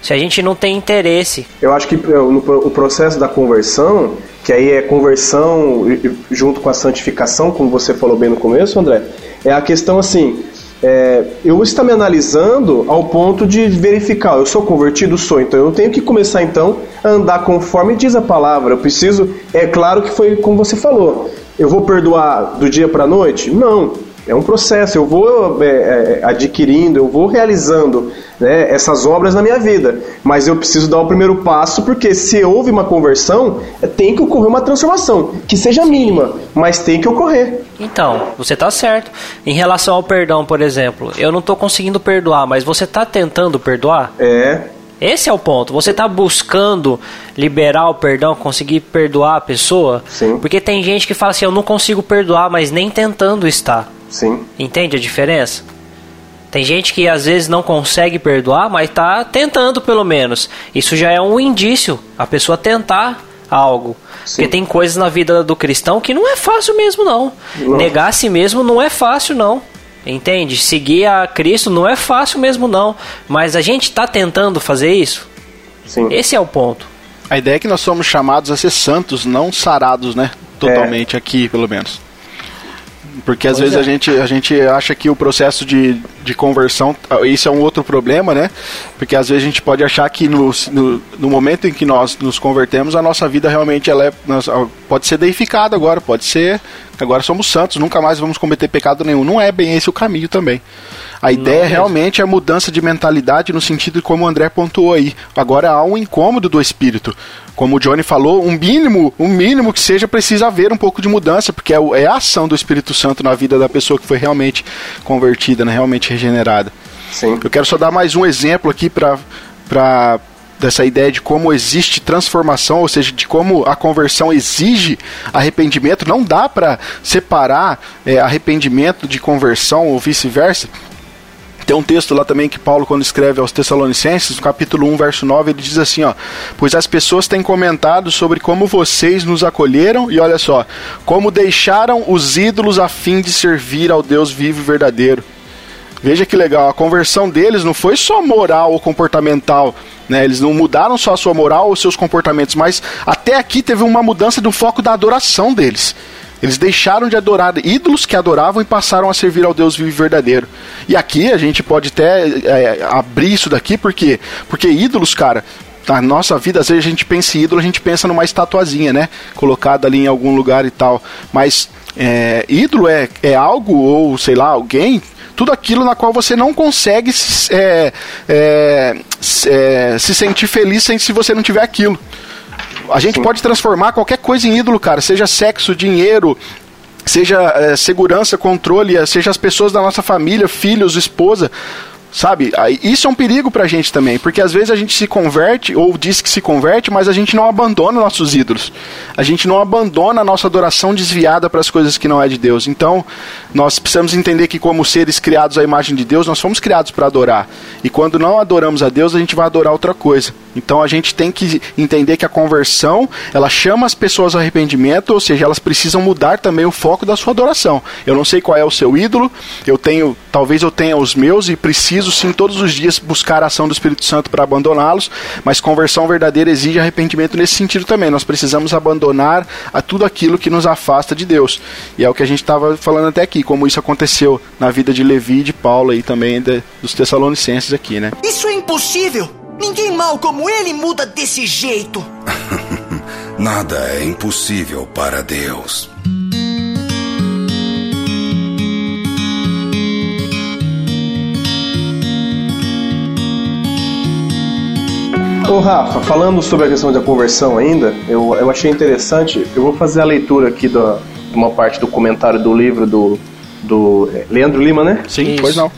Se a gente não tem interesse. Eu acho que é, o processo da conversão, que aí é conversão junto com a santificação, como você falou bem no começo, André, é a questão assim, é, eu estou me analisando ao ponto de verificar, eu sou convertido? Sou, então eu tenho que começar então a andar conforme diz a palavra. Eu preciso, é claro que foi como você falou, eu vou perdoar do dia para a noite? Não. É um processo, eu vou é, é, adquirindo, eu vou realizando né, essas obras na minha vida. Mas eu preciso dar o primeiro passo, porque se houve uma conversão, é, tem que ocorrer uma transformação, que seja mínima, mas tem que ocorrer. Então, você tá certo. Em relação ao perdão, por exemplo, eu não tô conseguindo perdoar, mas você tá tentando perdoar? É, Esse é o ponto. Você tá buscando liberar o perdão, conseguir perdoar a pessoa? Sim. Porque tem gente que fala assim, eu não consigo perdoar, mas nem tentando está. Sim, Entende a diferença? Tem gente que às vezes não consegue perdoar, mas tá tentando pelo menos. Isso já é um indício, a pessoa tentar algo. Porque tem coisas na vida do cristão que não é fácil mesmo não. Não. Negar a si mesmo não é fácil não. Entende? Seguir a Cristo não é fácil mesmo não. Mas a gente tá tentando fazer isso. sim. Esse é o ponto. A ideia é que nós somos chamados a ser santos, não sarados, né? Totalmente aqui, pelo menos. Porque às vezes a, gente, a gente acha que o processo de, de conversão, isso é um outro problema, né? Porque às vezes a gente pode achar que no, no, no momento em que nós nos convertemos, a nossa vida realmente ela é, pode ser deificada agora, pode ser. Agora somos santos, nunca mais vamos cometer pecado nenhum. Não é bem esse o caminho também. A ideia realmente é mudança de mentalidade no sentido como o André pontuou aí. Agora há um incômodo do espírito. Como o Johnny falou, um mínimo, um mínimo que seja precisa haver um pouco de mudança, porque é, é a ação do Espírito Santo na vida da pessoa que foi realmente convertida, né, realmente regenerada. Sim. Eu quero só dar mais um exemplo aqui para dessa ideia de como existe transformação, ou seja, de como a conversão exige arrependimento. Não dá para separar é, arrependimento de conversão ou vice-versa. Tem um texto lá também que Paulo, quando escreve aos Tessalonicenses, no capítulo 1, verso 9, ele diz assim: ó, Pois as pessoas têm comentado sobre como vocês nos acolheram, e olha só, como deixaram os ídolos a fim de servir ao Deus vivo e verdadeiro. Veja que legal, a conversão deles não foi só moral ou comportamental, né? Eles não mudaram só a sua moral ou seus comportamentos, mas até aqui teve uma mudança do foco da adoração deles. Eles deixaram de adorar ídolos que adoravam e passaram a servir ao Deus vivo e verdadeiro. E aqui a gente pode até é, abrir isso daqui, por quê? Porque ídolos, cara, na nossa vida, às vezes a gente pensa em ídolo, a gente pensa numa estatuazinha, né? Colocada ali em algum lugar e tal. Mas é, ídolo é, é algo, ou sei lá, alguém, tudo aquilo na qual você não consegue se, é, é, se, é, se sentir feliz sem se você não tiver aquilo. A gente pode transformar qualquer coisa em ídolo, cara, seja sexo, dinheiro, seja é, segurança, controle, seja as pessoas da nossa família, filhos, esposa. Sabe? Isso é um perigo pra gente também, porque às vezes a gente se converte, ou diz que se converte, mas a gente não abandona nossos ídolos. A gente não abandona a nossa adoração desviada para as coisas que não é de Deus. Então, nós precisamos entender que, como seres criados à imagem de Deus, nós fomos criados para adorar. E quando não adoramos a Deus, a gente vai adorar outra coisa. Então, a gente tem que entender que a conversão, ela chama as pessoas ao arrependimento, ou seja, elas precisam mudar também o foco da sua adoração. Eu não sei qual é o seu ídolo, eu tenho, talvez eu tenha os meus e preciso sim todos os dias buscar a ação do Espírito Santo para abandoná-los, mas conversão verdadeira exige arrependimento nesse sentido também. Nós precisamos abandonar a tudo aquilo que nos afasta de Deus. E é o que a gente estava falando até aqui, como isso aconteceu na vida de Levi de Paulo e também de- dos Tessalonicenses aqui, né? Isso é impossível! Ninguém mal como ele muda desse jeito. Nada é impossível para Deus. Ô Rafa, falando sobre a questão da conversão ainda, eu, eu achei interessante, eu vou fazer a leitura aqui da uma parte do comentário do livro do, do eh, Leandro Lima, né? Sim, pois não.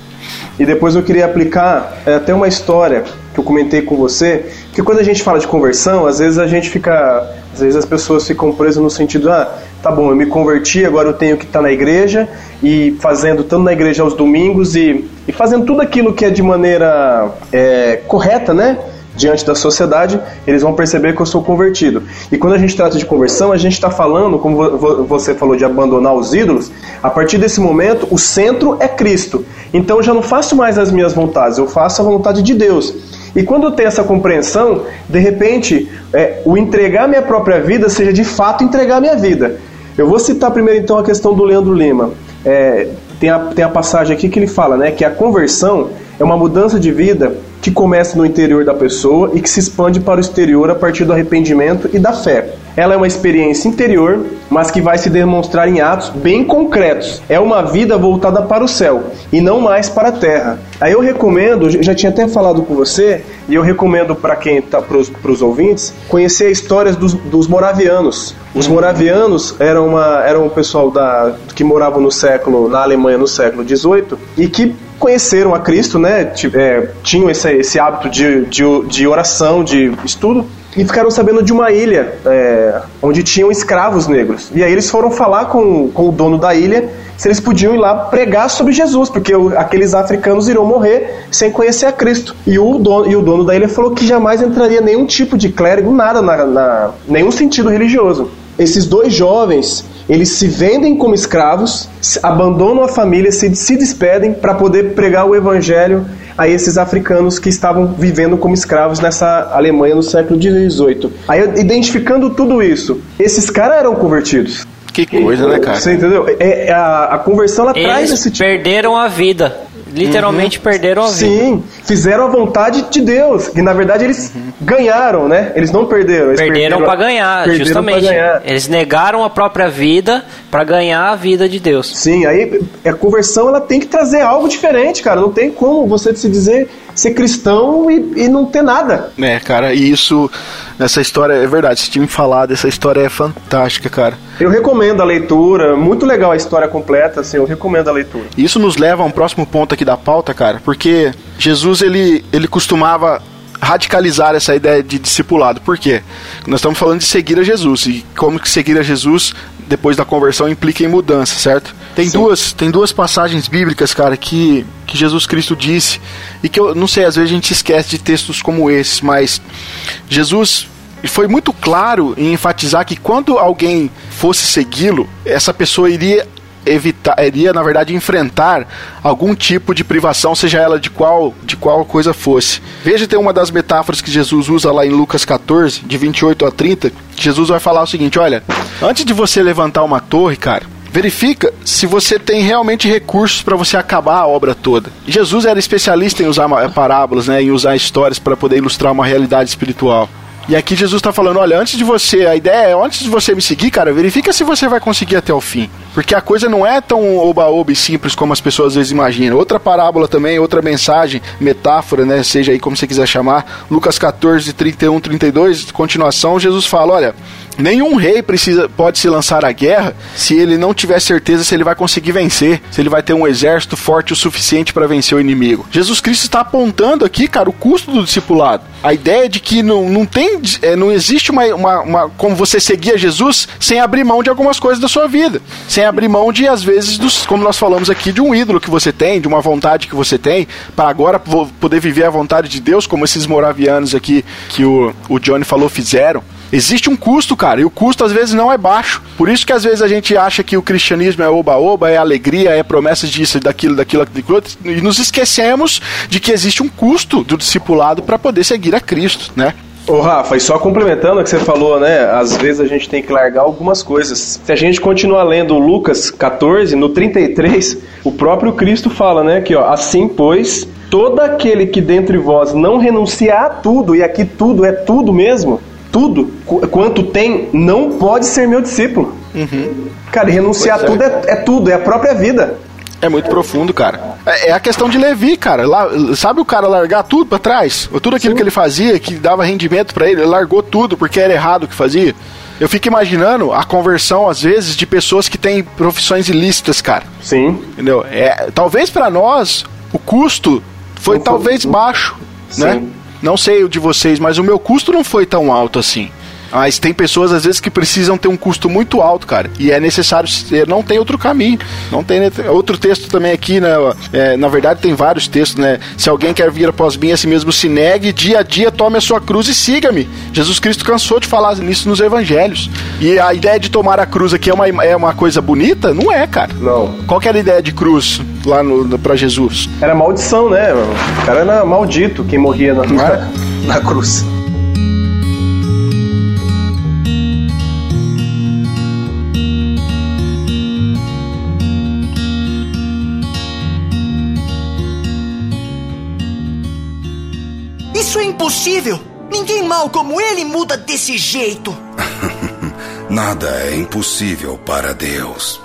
E depois eu queria aplicar é, até uma história que eu comentei com você, que quando a gente fala de conversão, às vezes a gente fica, às vezes as pessoas ficam presas no sentido, ah, tá bom, eu me converti, agora eu tenho que estar na igreja e fazendo tanto na igreja aos domingos e, e fazendo tudo aquilo que é de maneira é, correta, né? diante da sociedade, eles vão perceber que eu sou convertido. E quando a gente trata de conversão, a gente está falando, como vo- vo- você falou, de abandonar os ídolos, a partir desse momento, o centro é Cristo. Então eu já não faço mais as minhas vontades, eu faço a vontade de Deus. E quando eu tenho essa compreensão, de repente, é, o entregar minha própria vida seja de fato entregar minha vida. Eu vou citar primeiro então a questão do Leandro Lima. É, tem, a, tem a passagem aqui que ele fala né, que a conversão é uma mudança de vida que começa no interior da pessoa e que se expande para o exterior a partir do arrependimento e da fé. Ela é uma experiência interior, mas que vai se demonstrar em atos bem concretos. É uma vida voltada para o céu e não mais para a terra. Aí eu recomendo, já tinha até falado com você, e eu recomendo para quem tá, para os ouvintes, conhecer as histórias dos, dos moravianos. Os moravianos eram, uma, eram um pessoal da, que moravam no século, na Alemanha no século XVIII e que conheceram a Cristo, né? É, tinham esse, esse hábito de, de, de oração, de estudo, e ficaram sabendo de uma ilha é, onde tinham escravos negros. E aí eles foram falar com, com o dono da ilha se eles podiam ir lá pregar sobre Jesus, porque aqueles africanos iriam morrer sem conhecer a Cristo. E o, dono, e o dono da ilha falou que jamais entraria nenhum tipo de clérigo, nada, na, na- nenhum sentido religioso. Esses dois jovens, eles se vendem como escravos, abandonam a família, se, se despedem para poder pregar o evangelho a esses africanos que estavam vivendo como escravos nessa Alemanha no século XVIII. Aí, identificando tudo isso, esses caras eram convertidos. Que coisa, né, cara? Você entendeu? É, a, a conversão ela traz Eles esse tipo. perderam a vida. Literalmente perderam a vida. Sim, fizeram a vontade de Deus. Que na verdade eles ganharam, né? Eles não perderam. Eles Perderam a- pra ganhar, perderam justamente. ganhar. Eles negaram a própria vida pra ganhar a vida de Deus. Sim, aí a conversão ela tem que trazer algo diferente, cara. Não tem como você se dizer ser cristão e, e não ter nada. É, cara, e isso, nessa história, é verdade, você tinha me falado, essa história é fantástica, cara. Eu recomendo a leitura, muito legal a história completa, assim, eu recomendo a leitura. E Isso nos leva a um próximo ponto aqui da pauta, cara, porque Jesus, ele, ele costumava radicalizar essa ideia de discipulado. Por quê? Nós estamos falando de seguir a Jesus, e como que seguir a Jesus depois da conversão implica em mudança, certo? Tem duas, tem duas passagens bíblicas, cara, que, que Jesus Cristo disse, e que eu não sei, às vezes a gente esquece de textos como esses, mas Jesus foi muito claro em enfatizar que quando alguém fosse segui-lo, essa pessoa iria evitar, iria na verdade enfrentar algum tipo de privação, seja ela de qual, de qual coisa fosse. Veja tem uma das metáforas que Jesus usa lá em Lucas 14, de 28 a 30, que Jesus vai falar o seguinte, olha, antes de você levantar uma torre, cara, verifica se você tem realmente recursos para você acabar a obra toda. Jesus era especialista em usar parábolas, né, em usar histórias para poder ilustrar uma realidade espiritual. E aqui Jesus está falando, olha, antes de você, a ideia é, antes de você me seguir, cara, verifica se você vai conseguir até o fim. Porque a coisa não é tão oba-oba e simples como as pessoas às vezes imaginam. Outra parábola também, outra mensagem, metáfora, né, seja aí como você quiser chamar, Lucas 14, 31, 32, continuação, Jesus fala, olha, nenhum rei precisa, pode se lançar à guerra se ele não tiver certeza se ele vai conseguir vencer, se ele vai ter um exército forte o suficiente para vencer o inimigo. Jesus Cristo está apontando aqui, cara, o custo do discipulado. A ideia de que não, não tem, é, não existe uma, uma, uma- como você seguir a Jesus sem abrir mão de algumas coisas da sua vida, sem abrir mão de às vezes dos, como nós falamos aqui, de um ídolo que você tem, de uma vontade que você tem, para agora poder viver a vontade de Deus, como esses moravianos aqui que o, o Johnny falou fizeram. Existe um custo, cara, e o custo às vezes não é baixo. Por isso que às vezes a gente acha que o cristianismo é oba-oba, é alegria, é promessas disso, daquilo, daquilo, daquilo, e nos esquecemos de que existe um custo do discipulado para poder seguir a Cristo, né? Ô Rafa, e só complementando o que você falou, né? Às vezes a gente tem que largar algumas coisas. Se a gente continuar lendo Lucas 14, no 33, o próprio Cristo fala, né? Que ó, assim pois, todo aquele que dentre vós não renunciar a tudo, e aqui tudo é tudo mesmo, tudo, qu- quanto tem, não pode ser meu discípulo. Cara, e renunciar a é. tudo é, é tudo, é a própria vida. É muito profundo, cara. É, é a questão de Levi, cara. Lá, sabe o cara largar tudo pra trás? Tudo aquilo que ele fazia, que dava rendimento pra ele, ele largou tudo porque era errado o que fazia. Eu fico imaginando a conversão, às vezes, de pessoas que têm profissões ilícitas, cara. Sim. Entendeu? É, talvez pra nós o custo foi Não foi- talvez baixo, né? Sim. Não sei o de vocês, mas o meu custo não foi tão alto assim. Mas tem pessoas, às vezes, que precisam ter um custo muito alto, cara. E é necessário. Não tem outro caminho. Não tem net- outro texto também aqui, né? É, na verdade, tem vários textos, né? Se alguém quer vir após mim, a si mesmo se negue, dia a dia tome a sua cruz e siga-me. Jesus Cristo cansou de falar nisso nos evangelhos. E a ideia de tomar a cruz aqui é uma, é uma coisa bonita? Não é, cara. Não. Qual que era a ideia de cruz lá no, no, pra Jesus? Era maldição, né? O cara era maldito quem morria na, era? na cruz. Impossível! Ninguém mal como ele muda desse jeito! Nada é impossível para Deus.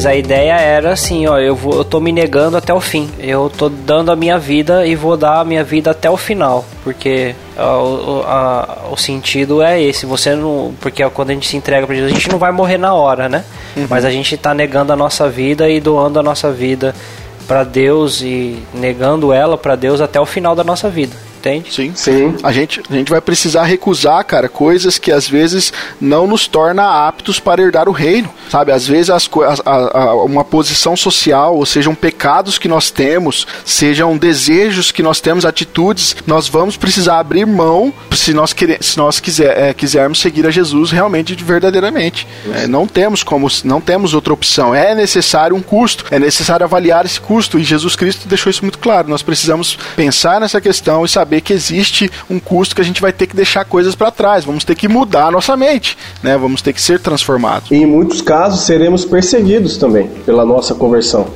Mas a ideia era assim, ó, eu, vou, eu tô me negando até o fim. Eu tô dando a minha vida e vou dar a minha vida até o final. Porque o, a- o sentido é esse. Você não. Porque quando a gente se entrega pra Jesus, a gente não vai morrer na hora, né? Mas a gente tá negando a nossa vida e doando a nossa vida pra Deus e negando ela pra Deus até o final da nossa vida. Entende? Sim. Sim. A gente, a gente vai precisar recusar, cara, coisas que às vezes não nos torna aptos para herdar o reino, sabe? Às vezes as, a- a- uma posição social, ou sejam pecados que nós temos, sejam desejos que nós temos, atitudes, nós vamos precisar abrir mão se nós, querer, se nós quiser, é, quisermos seguir a Jesus realmente verdadeiramente. É, não temos como, não temos outra opção. É necessário um custo, é necessário avaliar esse custo e Jesus Cristo deixou isso muito claro. Nós precisamos pensar nessa questão e saber que existe um custo que a gente vai ter que deixar coisas para trás. Vamos ter que mudar a nossa mente, né? Vamos ter que ser transformados. E em muitos casos seremos perseguidos também pela nossa conversão.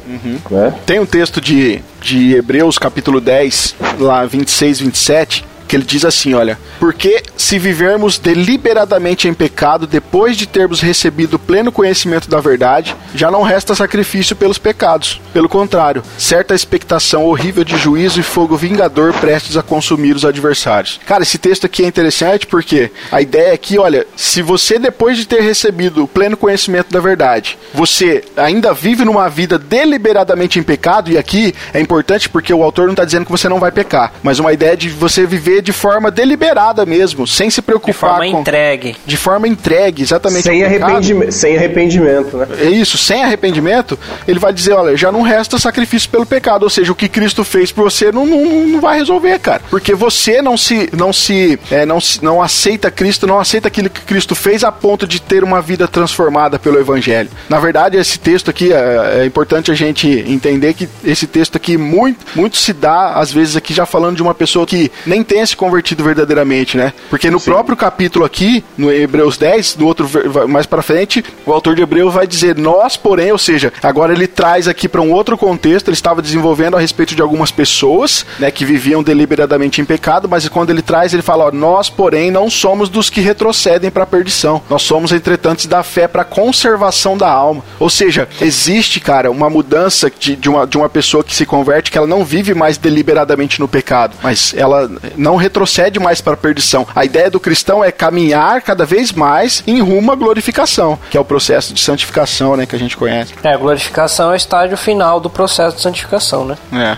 Né? Tem um texto de, de Hebreus, capítulo 10, lá 26, 27, que ele diz assim: olha, porque se vivermos deliberadamente em pecado depois de termos recebido pleno conhecimento da verdade, já não resta sacrifício pelos pecados. Pelo contrário, certa expectação horrível de juízo e fogo vingador prestes a consumir os adversários. Cara, esse texto aqui é interessante porque a ideia é que, olha, se você depois de ter recebido o pleno conhecimento da verdade, você ainda vive numa vida deliberadamente em pecado, e aqui é importante porque o autor não está dizendo que você não vai pecar, mas uma ideia de você viver de forma deliberada mesmo, sem se De preocupar forma com... entregue. De forma entregue, exatamente. Sem, arrependimento, sem arrependimento, né? É isso, sem arrependimento, ele vai dizer, olha, já não resta sacrifício pelo pecado, ou seja, o que Cristo fez por você não, não, não vai resolver, cara. Porque você não se não se, é, não se não aceita Cristo, não aceita aquilo que Cristo fez a ponto de ter uma vida transformada pelo evangelho. Na verdade, esse texto aqui é, é importante a gente entender que esse texto aqui muito muito se dá às vezes aqui já falando de uma pessoa que nem tenha se convertido verdadeiramente, né? Porque no próprio capítulo aqui, no Hebreus 10, no outro mais para frente, o autor de Hebreus vai dizer nós, porém, ou seja, agora ele traz aqui para um outro contexto, ele estava desenvolvendo a respeito de algumas pessoas, né, que viviam deliberadamente em pecado, mas quando ele traz, ele fala, ó, nós, porém, não somos dos que retrocedem para a perdição. Nós somos entretanto da fé para a conservação da alma. Ou seja, existe, cara, uma mudança de, de, uma, de uma pessoa que se converte que ela não vive mais deliberadamente no pecado, mas ela não retrocede mais para a perdição. A ideia do cristão é caminhar cada vez mais em rumo à glorificação, que é o processo de santificação, né, que a gente conhece. É, a glorificação é o estágio final do processo de santificação, né? É.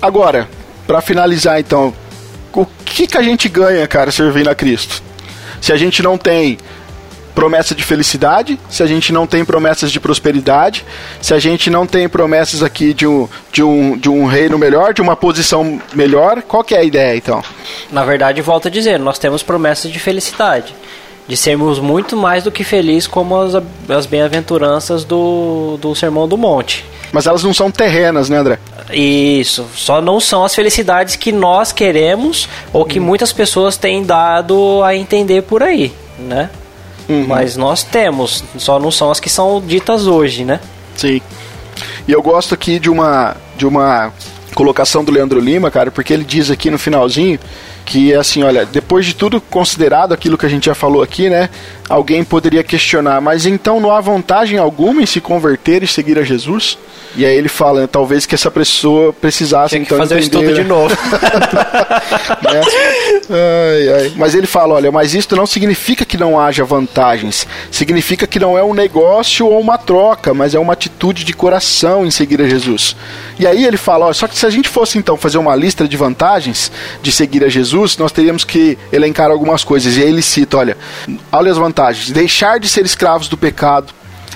Agora, para finalizar então, o que que a gente ganha, cara, servindo a Cristo? Se a gente não tem promessa de felicidade, se a gente não tem promessas de prosperidade, se a gente não tem promessas aqui de um, de um, de um reino melhor, de uma posição melhor, qual que é a ideia então? Na verdade, volto a dizer, nós temos promessas de felicidade. De sermos muito mais do que felizes como as, as bem-aventuranças do, do Sermão do Monte. Mas elas não são terrenas, né, André? Isso, só não são as felicidades que nós queremos ou que muitas pessoas têm dado a entender por aí, né? Mas nós temos, só não são as que são ditas hoje, né? Sim. E eu gosto aqui de uma de uma colocação do Leandro Lima, cara, porque ele diz aqui no finalzinho que assim, olha, depois de tudo considerado aquilo que a gente já falou aqui, né? Alguém poderia questionar, mas então não há vantagem alguma em se converter e seguir a Jesus? E aí ele fala, né, talvez que essa pessoa precisasse Tinha então fazer o entender, estudo de né? novo. né? Ai, ai. Mas ele fala: olha, mas isso não significa que não haja vantagens. Significa que não é um negócio ou uma troca, mas é uma atitude de coração em seguir a Jesus. E aí ele fala: olha, só que se a gente fosse então fazer uma lista de vantagens de seguir a Jesus, nós teríamos que elencar algumas coisas. E aí ele cita: olha, olha as vantagens: deixar de ser escravos do pecado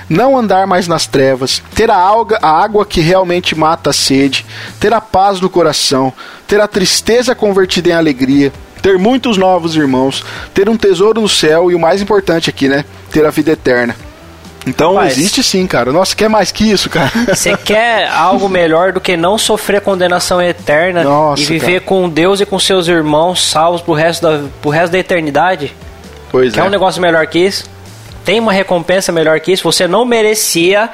não andar mais nas trevas, ter a, alga, a água que realmente mata a sede, ter a paz no coração, ter a tristeza convertida em alegria, ter muitos novos irmãos, ter um tesouro no céu e o mais importante aqui, né? Ter a vida eterna. Então Rapaz. existe sim, cara. Nossa, quer mais que isso, cara? Você quer algo melhor do que não sofrer condenação eterna Nossa, e viver cara. com Deus e com seus irmãos salvos pro resto da, pro resto da eternidade? Pois Quer é. um negócio melhor que isso? Tem uma recompensa melhor que isso? Você não merecia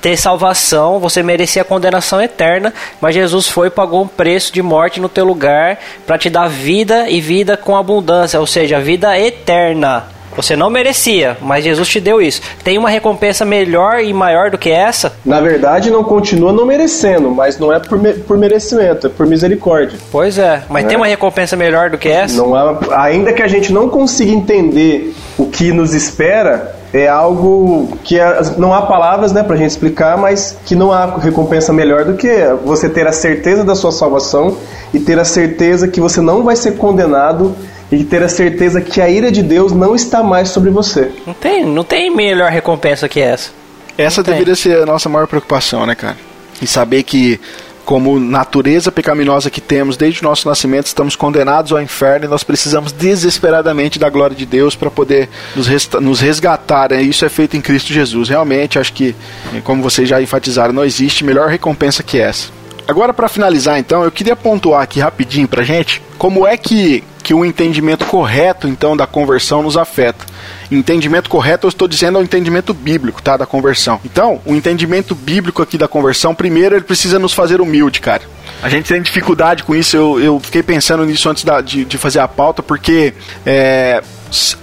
ter salvação, você merecia condenação eterna, mas Jesus foi e pagou um preço de morte no teu lugar para te dar vida e vida com abundância, ou seja, vida eterna. Você não merecia, mas Jesus te deu isso. Tem uma recompensa melhor e maior do que essa? Na verdade, não continua não merecendo, mas não é por, me- por merecimento, é por misericórdia. Pois é, mas tem uma recompensa melhor do que essa? Não há, ainda que a gente não consiga entender o que nos espera, é algo que é- não há palavras né, pra gente explicar, mas que não há recompensa melhor do que você ter a certeza da sua salvação e ter a certeza que você não vai ser condenado e ter a certeza que a ira de Deus não está mais sobre você. Não tem, não tem melhor recompensa que essa. Essa Não tem. deveria ser a nossa maior preocupação, né, cara? E saber que, como natureza pecaminosa que temos desde o nosso nascimento, estamos condenados ao inferno e nós precisamos desesperadamente da glória de Deus para poder nos, resta- nos resgatar. né? Isso é feito em Cristo Jesus. Realmente, acho que, como vocês já enfatizaram, não existe melhor recompensa que essa. Agora, para finalizar, então, eu queria pontuar aqui rapidinho pra gente como é que, que o entendimento correto, então, da conversão nos afeta. Entendimento correto, eu estou dizendo é o entendimento bíblico, tá? Da conversão. Então, o entendimento bíblico aqui da conversão, primeiro, ele precisa nos fazer humilde, cara. A gente tem dificuldade com isso, eu, eu fiquei pensando nisso antes da- de, de fazer a pauta, porque é,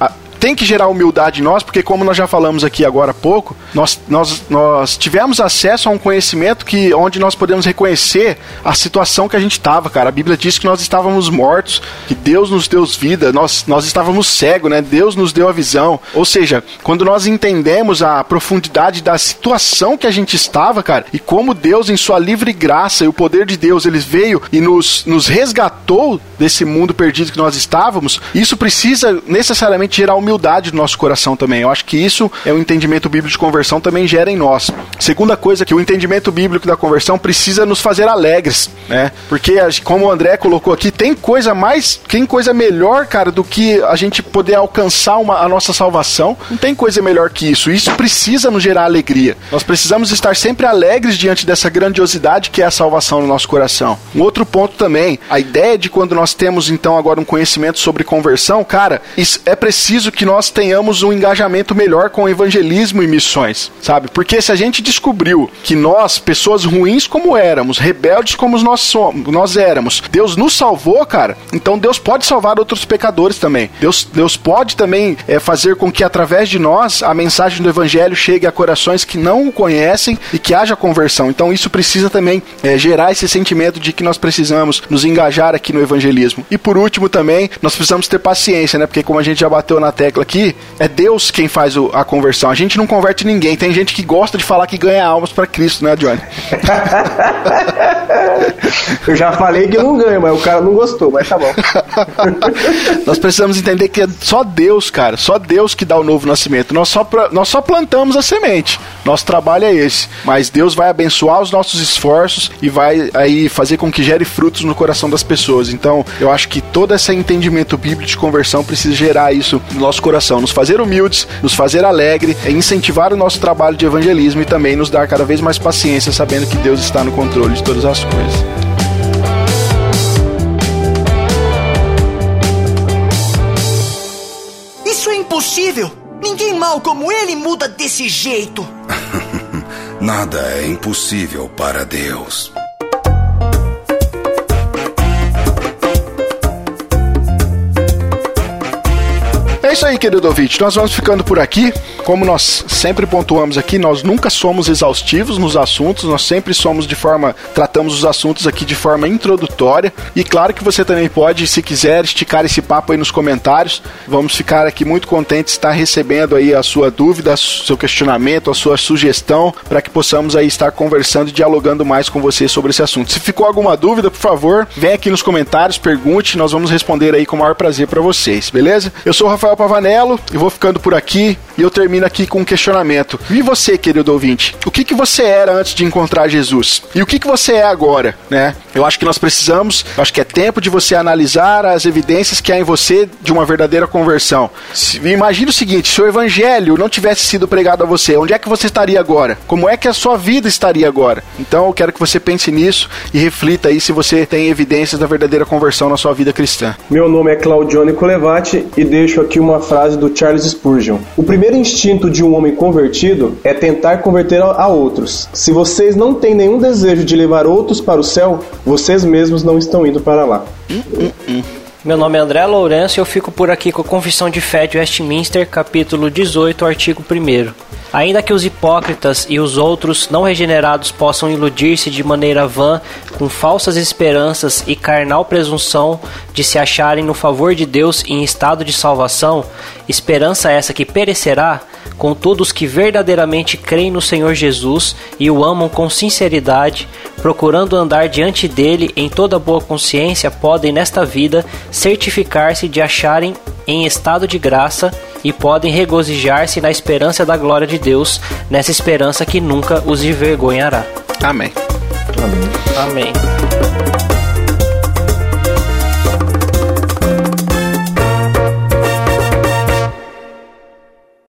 a- tem que gerar humildade em nós, porque como nós já falamos aqui agora há pouco, nós, nós, nós tivemos acesso a um conhecimento que onde nós podemos reconhecer a situação que a gente estava, cara. A Bíblia diz que nós estávamos mortos, que Deus nos deu vida, nós, nós estávamos cegos, né? Deus nos deu a visão. Ou seja, quando nós entendemos a profundidade da situação que a gente estava, cara, e como Deus, em sua livre graça e o poder de Deus, ele veio e nos, nos resgatou desse mundo perdido que nós estávamos, isso precisa necessariamente gerar humildade no nosso coração também. Eu acho que isso é o entendimento bíblico de conversão também gera em nós. Segunda coisa que o entendimento bíblico da conversão precisa nos fazer alegres, né? Porque como o André colocou aqui, tem coisa mais, tem coisa melhor, cara, do que a gente poder alcançar uma, a nossa salvação. Não tem coisa melhor que isso. Isso precisa nos gerar alegria. Nós precisamos estar sempre alegres diante dessa grandiosidade que é a salvação no nosso coração. Um outro ponto também, a ideia de quando nós temos então agora um conhecimento sobre conversão, cara, é preciso que nós tenhamos um engajamento melhor com o evangelismo e missões, sabe? Porque se a gente descobriu que nós, pessoas ruins como éramos, rebeldes como nós somos, nós éramos, Deus nos salvou, cara, então Deus pode salvar outros pecadores também. Deus, Deus pode também é, fazer com que através de nós a mensagem do evangelho chegue a corações que não o conhecem e que haja conversão. Então isso precisa também é, gerar esse sentimento de que nós precisamos nos engajar aqui no evangelismo. E por último também, nós precisamos ter paciência, né? Porque como a gente já bateu na tecla aqui, é Deus quem faz o- a conversão. A gente não converte ninguém. Tem gente que gosta de falar que ganha almas para Cristo, né, Johnny? Eu já falei que não ganho, mas o cara não gostou, mas tá bom. Nós precisamos entender que é só Deus, cara, só Deus que dá o novo nascimento. Nós só, pra- nós só plantamos a semente. Nosso trabalho é esse. Mas Deus vai abençoar os nossos esforços e vai aí fazer com que gere frutos no coração das pessoas. Então, eu acho que todo esse entendimento bíblico de conversão precisa gerar isso no nosso coração, nos fazer humildes, nos fazer alegre, é incentivar o nosso trabalho de evangelismo e também nos dar cada vez mais paciência, sabendo que Deus está no controle de todas as coisas. Isso é impossível! Ninguém mal como ele muda desse jeito! Nada é impossível para Deus. Isso aí, querido ouvinte. Nós vamos ficando por aqui. Como nós sempre pontuamos aqui, nós nunca somos exaustivos nos assuntos, nós sempre somos de forma. tratamos os assuntos aqui de forma introdutória. E claro que você também pode, se quiser, esticar esse papo aí nos comentários. Vamos ficar aqui muito contentes de estar recebendo aí a sua dúvida, seu questionamento, a sua sugestão, para que possamos aí estar conversando e dialogando mais com você sobre esse assunto. Se ficou alguma dúvida, por favor, vem aqui nos comentários, pergunte, nós vamos responder aí com o maior prazer para vocês, beleza? Eu sou o Rafael Pavanello e vou ficando por aqui e eu termino aqui com um questionamento. E você, querido ouvinte? O que, que você era antes de encontrar Jesus? E o que, que você é agora, né? Eu acho que nós precisamos, acho que é tempo de você analisar as evidências que há em você de uma verdadeira conversão. Se, imagine o seguinte, se o evangelho não tivesse sido pregado a você, onde é que você estaria agora? Como é que a sua vida estaria agora? Então eu quero que você pense nisso e reflita aí se você tem evidências da verdadeira conversão na sua vida cristã. Meu nome é Claudione Colevati e deixo aqui uma frase do Charles Spurgeon. O primeiro instinto de um homem convertido é tentar converter a outros. Se vocês não têm nenhum desejo de levar outros para o céu, vocês mesmos não estão indo para lá. Meu nome é André Lourenço e eu fico por aqui com a Confissão de Fé de Westminster, capítulo 18, artigo 1. Ainda que os hipócritas e os outros não regenerados possam iludir-se de maneira vã com falsas esperanças e carnal presunção de se acharem no favor de Deus em estado de salvação, esperança essa que perecerá, contudo os que verdadeiramente creem no Senhor Jesus e o amam com sinceridade, procurando andar diante dele em toda boa consciência, podem nesta vida certificar-se de acharem em estado de graça e podem regozijar-se na esperança da glória de Deus, nessa esperança que nunca os envergonhará. Amém. Amém.